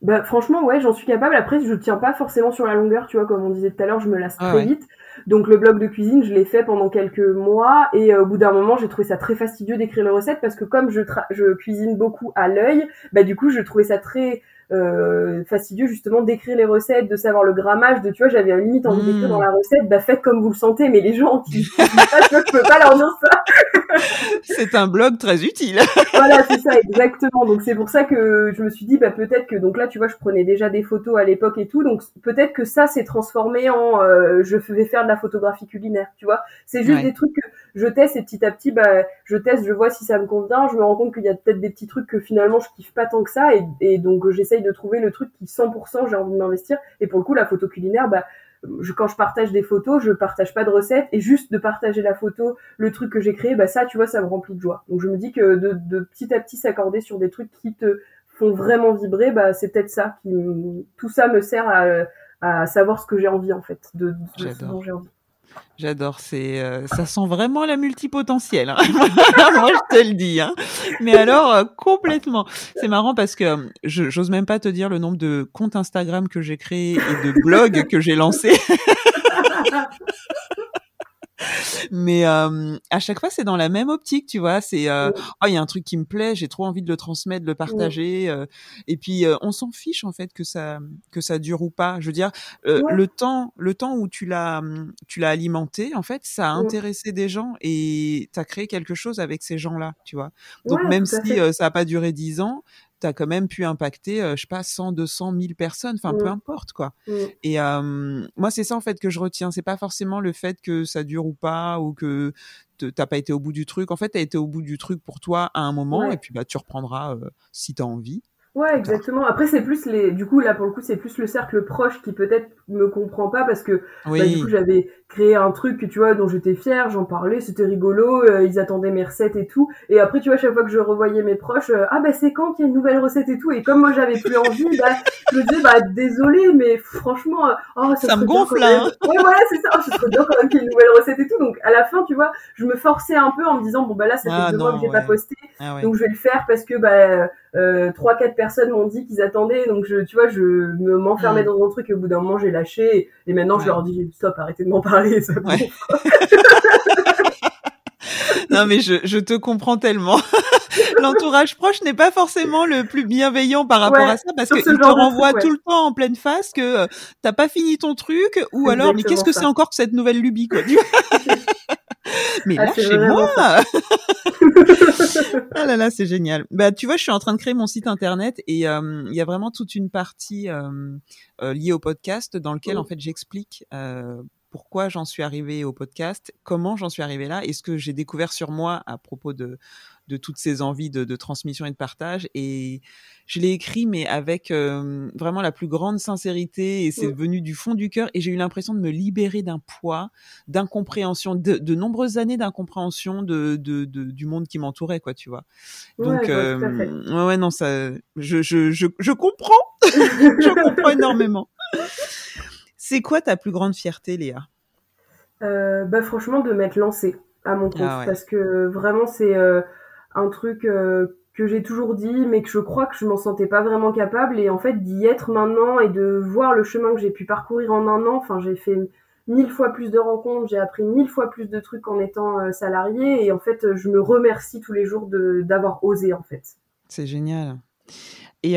Bah franchement ouais j'en suis capable. Après je tiens pas forcément sur la longueur tu vois comme on disait tout à l'heure je me lasse Ah très ouais. vite. Donc le blog de cuisine je l'ai fait pendant quelques mois et euh, au bout d'un moment j'ai trouvé ça très fastidieux d'écrire les recettes parce que comme je tra- je cuisine beaucoup à l'œil bah du coup je trouvais ça très fastidieux justement d'écrire les recettes de savoir le grammage de tu vois j'avais limite envie Mm. d'écrire dans la recette bah faites comme vous le sentez mais les gens qui je peux pas leur dire ça C'est un blog très utile. voilà, c'est ça, exactement. Donc c'est pour ça que je me suis dit, bah peut-être que donc là, tu vois, je prenais déjà des photos à l'époque et tout, donc peut-être que ça s'est transformé en, euh, je vais faire de la photographie culinaire, tu vois. C'est juste Ouais. des trucs que je teste et petit à petit, bah je teste, je vois si ça me convient, je me rends compte qu'il y a peut-être des petits trucs que finalement je kiffe pas tant que ça et, et donc j'essaye de trouver le truc qui 100% j'ai envie de m'investir. Et pour le coup, la photo culinaire, bah je, quand je partage des photos, je partage pas de recettes et juste de partager la photo, le truc que j'ai créé, bah ça, tu vois, ça me remplit de joie. Donc je me dis que de, de petit à petit s'accorder sur des trucs qui te font vraiment vibrer, bah c'est peut-être ça qui tout ça me sert à, à savoir ce que j'ai envie en fait, de, de ce dont j'ai envie. J'adore, c'est euh, ça sent vraiment la multipotentielle. hein. Moi, je te le dis. Hein. Mais alors euh, complètement. C'est marrant parce que euh, je j'ose même pas te dire le nombre de comptes Instagram que j'ai créés et de blogs que j'ai lancés. Mais euh, à chaque fois, c'est dans la même optique, tu vois. C'est euh, oh, il y a un truc qui me plaît, j'ai trop envie de le transmettre, de le partager. euh, et puis euh, on s'en fiche en fait que ça que ça dure ou pas. Je veux dire, euh, le temps le temps où tu l'as hum, tu l'as alimenté, en fait, ça a intéressé des gens et tu as créé quelque chose avec ces gens-là, tu vois. Donc même si euh, ça a pas duré dix ans, tu as quand même pu impacter, euh, je sais pas, 100, 200, 1000 personnes, enfin peu Mm. importe quoi. Mm. Et euh, moi, c'est ça en fait que je retiens. C'est pas forcément le fait que ça dure ou pas, ou que t'as pas été au bout du truc. En fait, t'as été au bout du truc pour toi à un moment, Ouais. et puis bah tu reprendras euh, si t'as envie. Ouais, exactement. Après, c'est plus les, du coup, là, pour le coup, c'est plus le cercle proche qui peut-être me comprend pas parce que, bah, du Oui, coup, j'avais créé un truc, tu vois, dont j'étais fière, j'en parlais, c'était rigolo, euh, ils attendaient mes recettes et tout. Et après, tu vois, chaque fois que je revoyais mes proches, euh, ah, bah, c'est quand qu'il y a une nouvelle recette et tout? Et comme moi, j'avais plus envie, bah, je me disais, bah, désolé, mais franchement, euh, oh, Ça me gonfle, hein. Ouais, voilà, c'est ça. Oh, ce serait bien quand même qu'il y ait une nouvelle recette et tout. Donc, à la fin, tu vois, je me forçais un peu en me disant, bon, bah, là, ça fait Ah deux mois que j'ai pas ouais. posté. Ah ouais. Donc je vais le faire parce que bah euh, trois quatre personnes m'ont dit qu'ils attendaient donc je tu vois je me m'enfermais Mm. dans un truc et au bout d'un moment j'ai lâché et, et maintenant je leur dis stop arrêtez de m'en parler Ouais. non mais je, je te comprends tellement. L'entourage proche n'est pas forcément le plus bienveillant par rapport Ouais, à ça parce qu'il te renvoie truc, tout le temps en pleine face que euh, t'as pas fini ton truc ou alors mais qu'est-ce que c'est encore que cette nouvelle lubie quoi. mais Ah, c'est lâchez-moi vraiment Ah là là, c'est génial. Bah, tu vois, je suis en train de créer mon site internet et euh, il y a vraiment toute une partie euh, liée au podcast dans lequel Mm. en fait j'explique euh, pourquoi j'en suis arrivée au podcast, comment j'en suis arrivée là et ce que j'ai découvert sur moi à propos de de toutes ces envies de, de, transmission et de partage. Et je l'ai écrit, mais avec euh, vraiment la plus grande sincérité, et c'est venu du fond du cœur. Et j'ai eu l'impression de me libérer d'un poids, d'incompréhension, de, de, nombreuses années d'incompréhension de, de, du monde qui m'entourait, quoi, tu vois. Donc, ouais, euh, ouais, non, ça, je, je, je, je comprends, je comprends énormément. C'est quoi ta plus grande fierté, Léa? Euh, Bah franchement, de m'être lancée à mon compte, ah parce que vraiment c'est euh, un truc euh, que j'ai toujours dit, mais que je crois que je m'en sentais pas vraiment capable, et en fait d'y être maintenant et de voir le chemin que j'ai pu parcourir en un an. Enfin, j'ai fait mille fois plus de rencontres, j'ai appris mille fois plus de trucs en étant euh, salarié, et en fait, je me remercie tous les jours d'avoir osé en fait. C'est génial. Et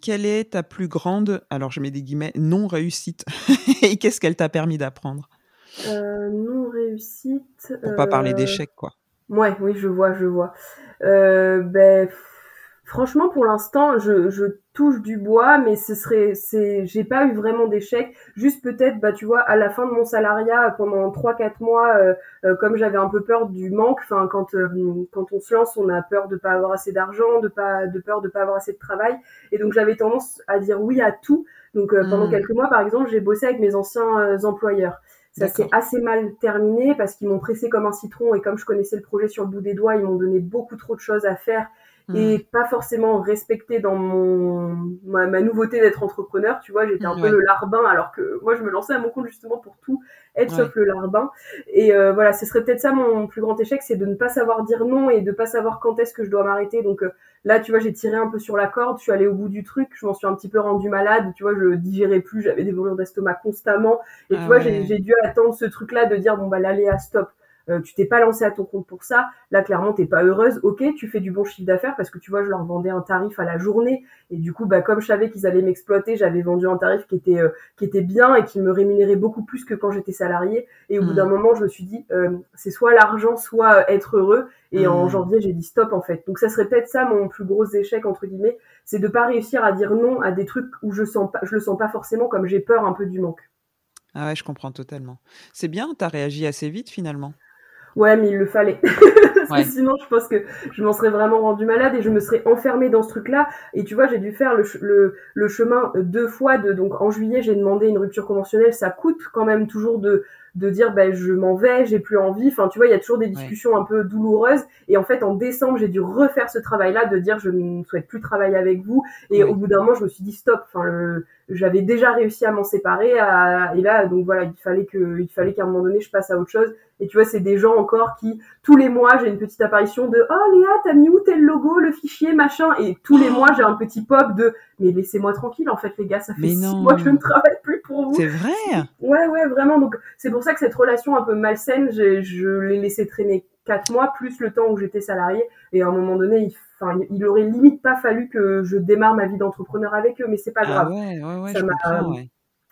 quelle est ta plus grande, alors je mets des guillemets, non réussite Et qu'est-ce qu'elle t'a permis d'apprendre? Euh, Non réussite. Pour pas parler d'échec, quoi. Ouais, oui, je vois, je vois. Euh, ben, franchement, pour l'instant, je, je, touche du bois, mais ce serait, c'est, j'ai pas eu vraiment d'échec. Juste peut-être, bah, tu vois, à la fin de mon salariat, pendant trois, quatre mois, euh, euh, comme j'avais un peu peur du manque, enfin, quand, euh, quand on se lance, on a peur de pas avoir assez d'argent, de pas, de peur de pas avoir assez de travail. Et donc, j'avais tendance à dire oui à tout. Donc, pendant mmh. quelques mois, par exemple, j'ai bossé avec mes anciens employeurs. Ça s'est assez mal terminé parce qu'ils m'ont pressé comme un citron et comme je connaissais le projet sur le bout des doigts, ils m'ont donné beaucoup trop de choses à faire et pas forcément respecté dans mon ma, nouveauté d'être entrepreneur. Tu vois, j'étais un peu le larbin alors que moi je me lançais à mon compte justement pour tout être sauf le larbin. Et euh, voilà, ce serait peut-être ça mon plus grand échec, c'est de ne pas savoir dire non et de pas savoir quand est-ce que je dois m'arrêter. Donc euh, là, tu vois, j'ai tiré un peu sur la corde, je suis allée au bout du truc, je m'en suis un petit peu rendu malade. Tu vois, je digérais plus, j'avais des brûlures d'estomac constamment. Et tu ah vois, j'ai dû attendre ce truc-là de dire bon bah l'aller à stop euh, tu t'es pas lancé à ton compte pour ça, là clairement t'es pas heureuse, ok, tu fais du bon chiffre d'affaires parce que tu vois je leur vendais un tarif à la journée et du coup bah comme je savais qu'ils allaient m'exploiter, j'avais vendu un tarif qui était euh, qui était bien et qui me rémunérait beaucoup plus que quand j'étais salarié et au bout d'un mmh. moment je me suis dit euh, c'est soit l'argent soit être heureux et en mmh. janvier j'ai dit stop en fait donc ça serait peut-être ça mon plus gros échec entre guillemets c'est de pas réussir à dire non à des trucs où je sens pas je le sens pas forcément comme j'ai peur un peu du manque. Ah ouais, je comprends totalement. C'est bien, tu as réagi assez vite finalement. Ouais, mais il le fallait. Parce que sinon, je pense que je m'en serais vraiment rendu malade et je me serais enfermée dans ce truc-là. Et tu vois, j'ai dû faire le, le, le, chemin deux fois. De, donc, en juillet, j'ai demandé une rupture conventionnelle. Ça coûte quand même toujours de, de dire, ben, je m'en vais, j'ai plus envie. Enfin, tu vois, il y a toujours des discussions un peu douloureuses. Et en fait, en décembre, j'ai dû refaire ce travail-là de dire, je ne souhaite plus travailler avec vous. Et au bout d'un moment, je me suis dit, stop. Enfin, le, j'avais déjà réussi à m'en séparer et là donc voilà il fallait que il fallait qu'à un moment donné je passe à autre chose et tu vois c'est des gens encore qui tous les mois j'ai une petite apparition de oh Léa t'as mis où tel logo le fichier machin et tous les mois j'ai un petit pop de mais laissez-moi tranquille en fait les gars ça fait six mois que je ne travaille plus pour vous. C'est vrai. Ouais ouais vraiment. Donc c'est pour ça que cette relation un peu malsaine je, l'ai laissé traîner quatre mois plus le temps où j'étais salarié et à un moment donné il enfin, il aurait limite pas fallu que je démarre ma vie d'entrepreneur avec eux, mais c'est pas ah grave. ouais, ouais, ouais, ça m'a,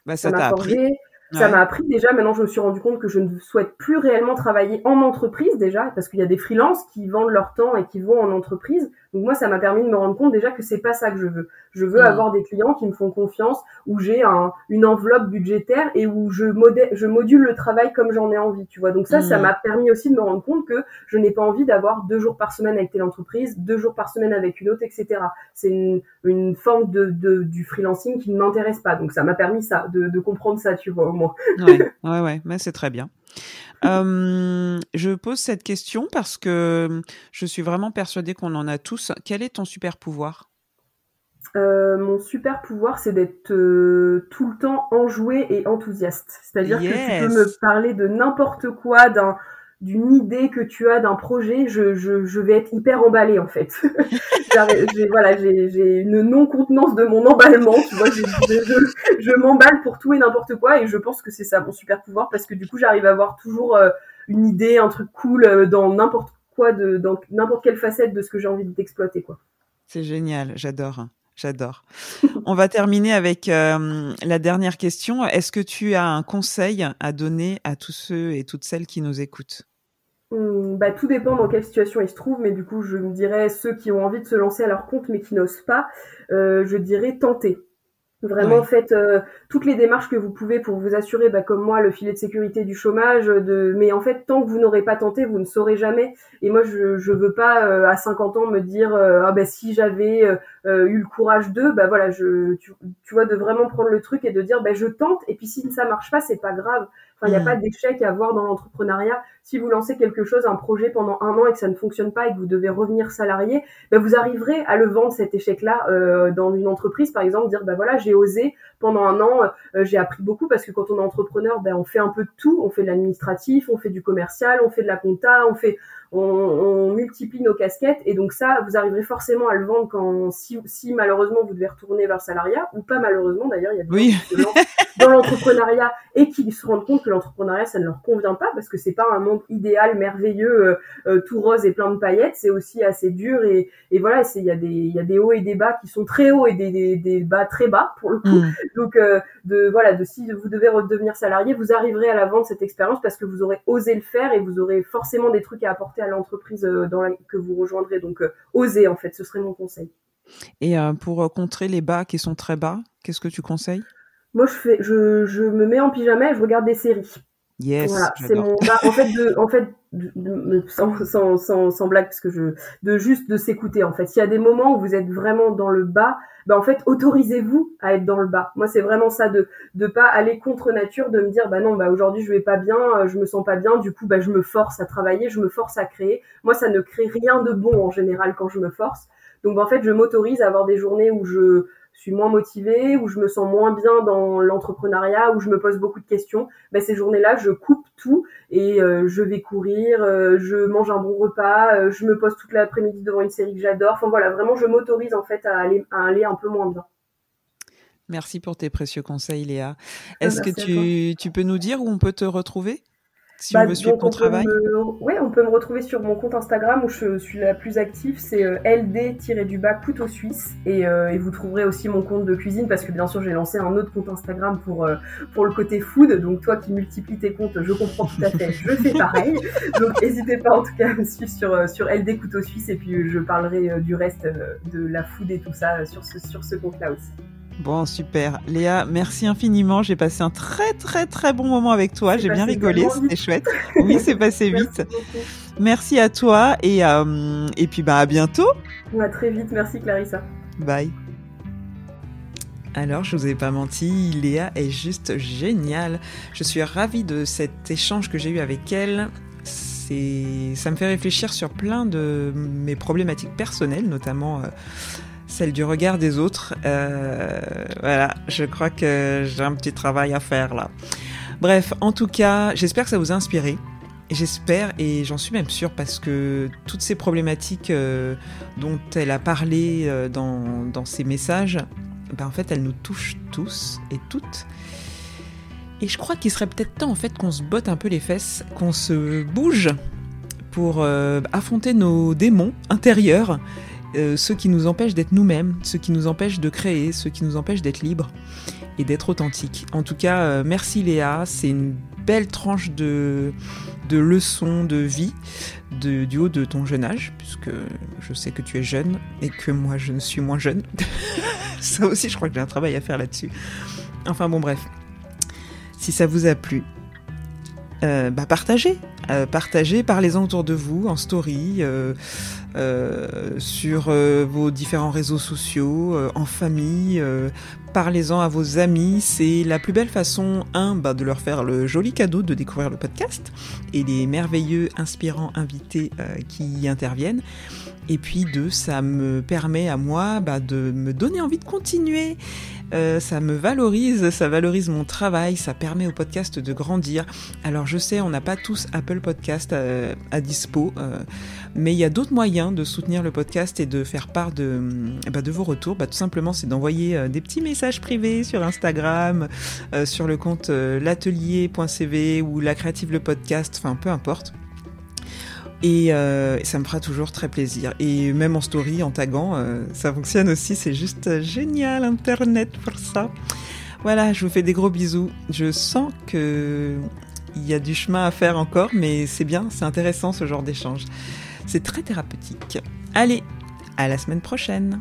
bah, ça, ça appris. Ça m'a appris. Déjà, maintenant je me suis rendu compte que je ne souhaite plus réellement travailler en entreprise déjà, parce qu'il y a des freelances qui vendent leur temps et qui vont en entreprise. Donc moi, ça m'a permis de me rendre compte déjà que c'est pas ça que je veux. Je veux avoir des clients qui me font confiance, où j'ai un, une enveloppe budgétaire et où je, je module le travail comme j'en ai envie, tu vois. Donc ça, ça m'a permis aussi de me rendre compte que je n'ai pas envie d'avoir deux jours par semaine avec telle entreprise, deux jours par semaine avec une autre, etc. C'est une, une forme de, de, du freelancing qui ne m'intéresse pas. Donc ça m'a permis ça, de, de comprendre ça, tu vois, au moins. ouais, ouais, ouais, mais c'est très bien. Euh, je pose cette question parce que je suis vraiment persuadée qu'on en a tous. Quel est ton super pouvoir? Euh, mon super pouvoir, c'est d'être euh, tout le temps enjoué et enthousiaste. C'est-à-dire que tu peux me parler de n'importe quoi, d'un d'une idée que tu as d'un projet, je, je, vais être hyper emballée en fait. j'ai, voilà, j'ai, une non-contenance de mon emballement, tu vois, je, je m'emballe pour tout et n'importe quoi et je pense que c'est ça mon super pouvoir parce que du coup j'arrive à avoir toujours euh, une idée, un truc cool euh, dans n'importe quoi, de, dans n'importe quelle facette de ce que j'ai envie d'exploiter quoi. C'est génial, j'adore. J'adore. On va terminer avec euh, la dernière question. Est-ce que tu as un conseil à donner à tous ceux et toutes celles qui nous écoutent? Hmm, bah, Tout dépend dans quelle situation ils se trouvent, mais du coup, je me dirais ceux qui ont envie de se lancer à leur compte mais qui n'osent pas, euh, je dirais tenter. Vraiment, faites euh, toutes les démarches que vous pouvez pour vous assurer, bah, comme moi, le filet de sécurité du chômage. De... Mais en fait, tant que vous n'aurez pas tenté, vous ne saurez jamais. Et moi, je je veux pas euh, à 50 ans me dire euh, ah ben si j'avais eu le courage de, bah voilà, je tu, tu, vois, de vraiment prendre le truc et de dire bah je tente. Et puis si ça marche pas, c'est pas grave. Enfin, il n'y a mm. pas d'échec à avoir dans l'entrepreneuriat. Si vous lancez quelque chose, un projet pendant un an et que ça ne fonctionne pas et que vous devez revenir salarié, ben vous arriverez à le vendre cet échec-là euh, dans une entreprise, par exemple, dire ben voilà, j'ai osé pendant un an, euh, j'ai appris beaucoup parce que quand on est entrepreneur, ben on fait un peu de tout, on fait de l'administratif, on fait du commercial, on fait de la compta, on fait on, multiplie nos casquettes et donc ça, vous arriverez forcément à le vendre quand si, si malheureusement vous devez retourner vers le salariat ou pas malheureusement d'ailleurs, il y a des gens qui dans l'entrepreneuriat et qui se rendent compte que l'entrepreneuriat ça ne leur convient pas parce que c'est pas un monde idéal, merveilleux, euh, euh, tout rose et plein de paillettes, c'est aussi assez dur et, et voilà, c'est il y a des il y a des hauts et des bas qui sont très hauts et des, des, des bas très bas pour le coup. Mm. Donc euh, de voilà, de si vous devez redevenir salarié, vous arriverez à la vendre cette expérience parce que vous aurez osé le faire et vous aurez forcément des trucs à apporter à l'entreprise dans la, que vous rejoindrez. Donc osez en fait, ce serait mon conseil. Et pour contrer les bas qui sont très bas, qu'est-ce que tu conseilles? Moi, je fais, je, je me mets en pyjama et je regarde des séries. Yes. Voilà, c'est mon. Bah, en fait, de, en fait, sans, sans, sans, sans, blague, parce que je, de juste de s'écouter. En fait, s'il y a des moments où vous êtes vraiment dans le bas, bah en fait, autorisez-vous à être dans le bas. Moi, c'est vraiment ça de de pas aller contre nature, de me dire bah non, bah aujourd'hui je vais pas bien, euh, je me sens pas bien, du coup bah je me force à travailler, je me force à créer. Moi, ça ne crée rien de bon en général quand je me force. Donc en fait, je m'autorise à avoir des journées où je suis moins motivée, où je me sens moins bien dans l'entrepreneuriat, où je me pose beaucoup de questions, ben ces journées-là, je coupe tout et euh, je vais courir, euh, je mange un bon repas, euh, je me pose toute l'après-midi devant une série que j'adore. Enfin voilà, vraiment, je m'autorise en fait à aller, à aller un peu moins bien. Merci pour tes précieux conseils, Léa. Est-ce que tu, tu peux nous dire où on peut te retrouver? Si bah, on veut suivre ton travail Oui, on peut me retrouver sur mon compte Instagram où je suis la plus active, c'est euh, ld-du-bas couteau suisse. Euh, et, vous trouverez aussi mon compte de cuisine parce que bien sûr j'ai lancé un autre compte Instagram pour, euh, pour le côté food. Donc toi qui multiplies tes comptes, je comprends tout à fait, je fais pareil. Donc n'hésitez pas en tout cas à me suivre sur, sur LD couteau suisse et puis je parlerai du reste de la food et tout ça sur ce, sur ce compte-là aussi. Bon, super. Léa, merci infiniment. J'ai passé un très, très, très bon moment avec toi. J'ai bien rigolé. C'était chouette. Oui, c'est passé vite. Merci à toi et, euh, et puis bah, à bientôt. À très vite. Merci, Clarissa. Bye. Alors, je vous ai pas menti, Léa est juste géniale. Je suis ravie de cet échange que j'ai eu avec elle. C'est, ça me fait réfléchir sur plein de mes problématiques personnelles, notamment euh, celle du regard des autres. Euh, voilà, je crois que j'ai un petit travail à faire là. Bref, en tout cas, j'espère que ça vous a inspiré. J'espère et j'en suis même sûre parce que toutes ces problématiques euh, dont elle a parlé euh, dans, dans, ses messages, ben en fait, elles nous touchent tous et toutes. Et je crois qu'il serait peut-être temps en fait qu'on se botte un peu les fesses, qu'on se bouge pour affronter nos démons intérieurs euh, ceux qui nous empêchent d'être nous-mêmes, ceux qui nous empêchent de créer, ceux qui nous empêchent d'être libres et d'être authentiques. En tout cas, euh, merci Léa, c'est une belle tranche de, leçons de vie de, du haut de ton jeune âge, puisque je sais que tu es jeune et que moi je ne suis moins jeune. ça aussi, je crois que j'ai un travail à faire là-dessus. Enfin bon, bref. Si ça vous a plu, euh, bah partagez, partagez, parlez-en autour de vous en story, sur euh, vos différents réseaux sociaux, euh, en famille, parlez-en à vos amis. C'est la plus belle façon, un, bah, de leur faire le joli cadeau de découvrir le podcast et les merveilleux, inspirants invités qui y interviennent. Et puis deux, ça me permet à moi bah, de me donner envie de continuer euh, ça me valorise, ça valorise mon travail, ça permet au podcast de grandir. Alors je sais, on n'a pas tous Apple Podcast euh, à, dispo, euh, mais il y a d'autres moyens de soutenir le podcast et de faire part de, bah, de vos retours. Bah, tout simplement, c'est d'envoyer des petits messages privés sur Instagram, sur le compte l'atelier.cv ou la créative le podcast, enfin peu importe. Et euh, ça me fera toujours très plaisir. Et même en story, en taguant, euh, ça fonctionne aussi. C'est juste génial, Internet, pour ça. Voilà, je vous fais des gros bisous. Je sens que il y a du chemin à faire encore, mais c'est bien, c'est intéressant ce genre d'échange. C'est très thérapeutique. Allez, à la semaine prochaine.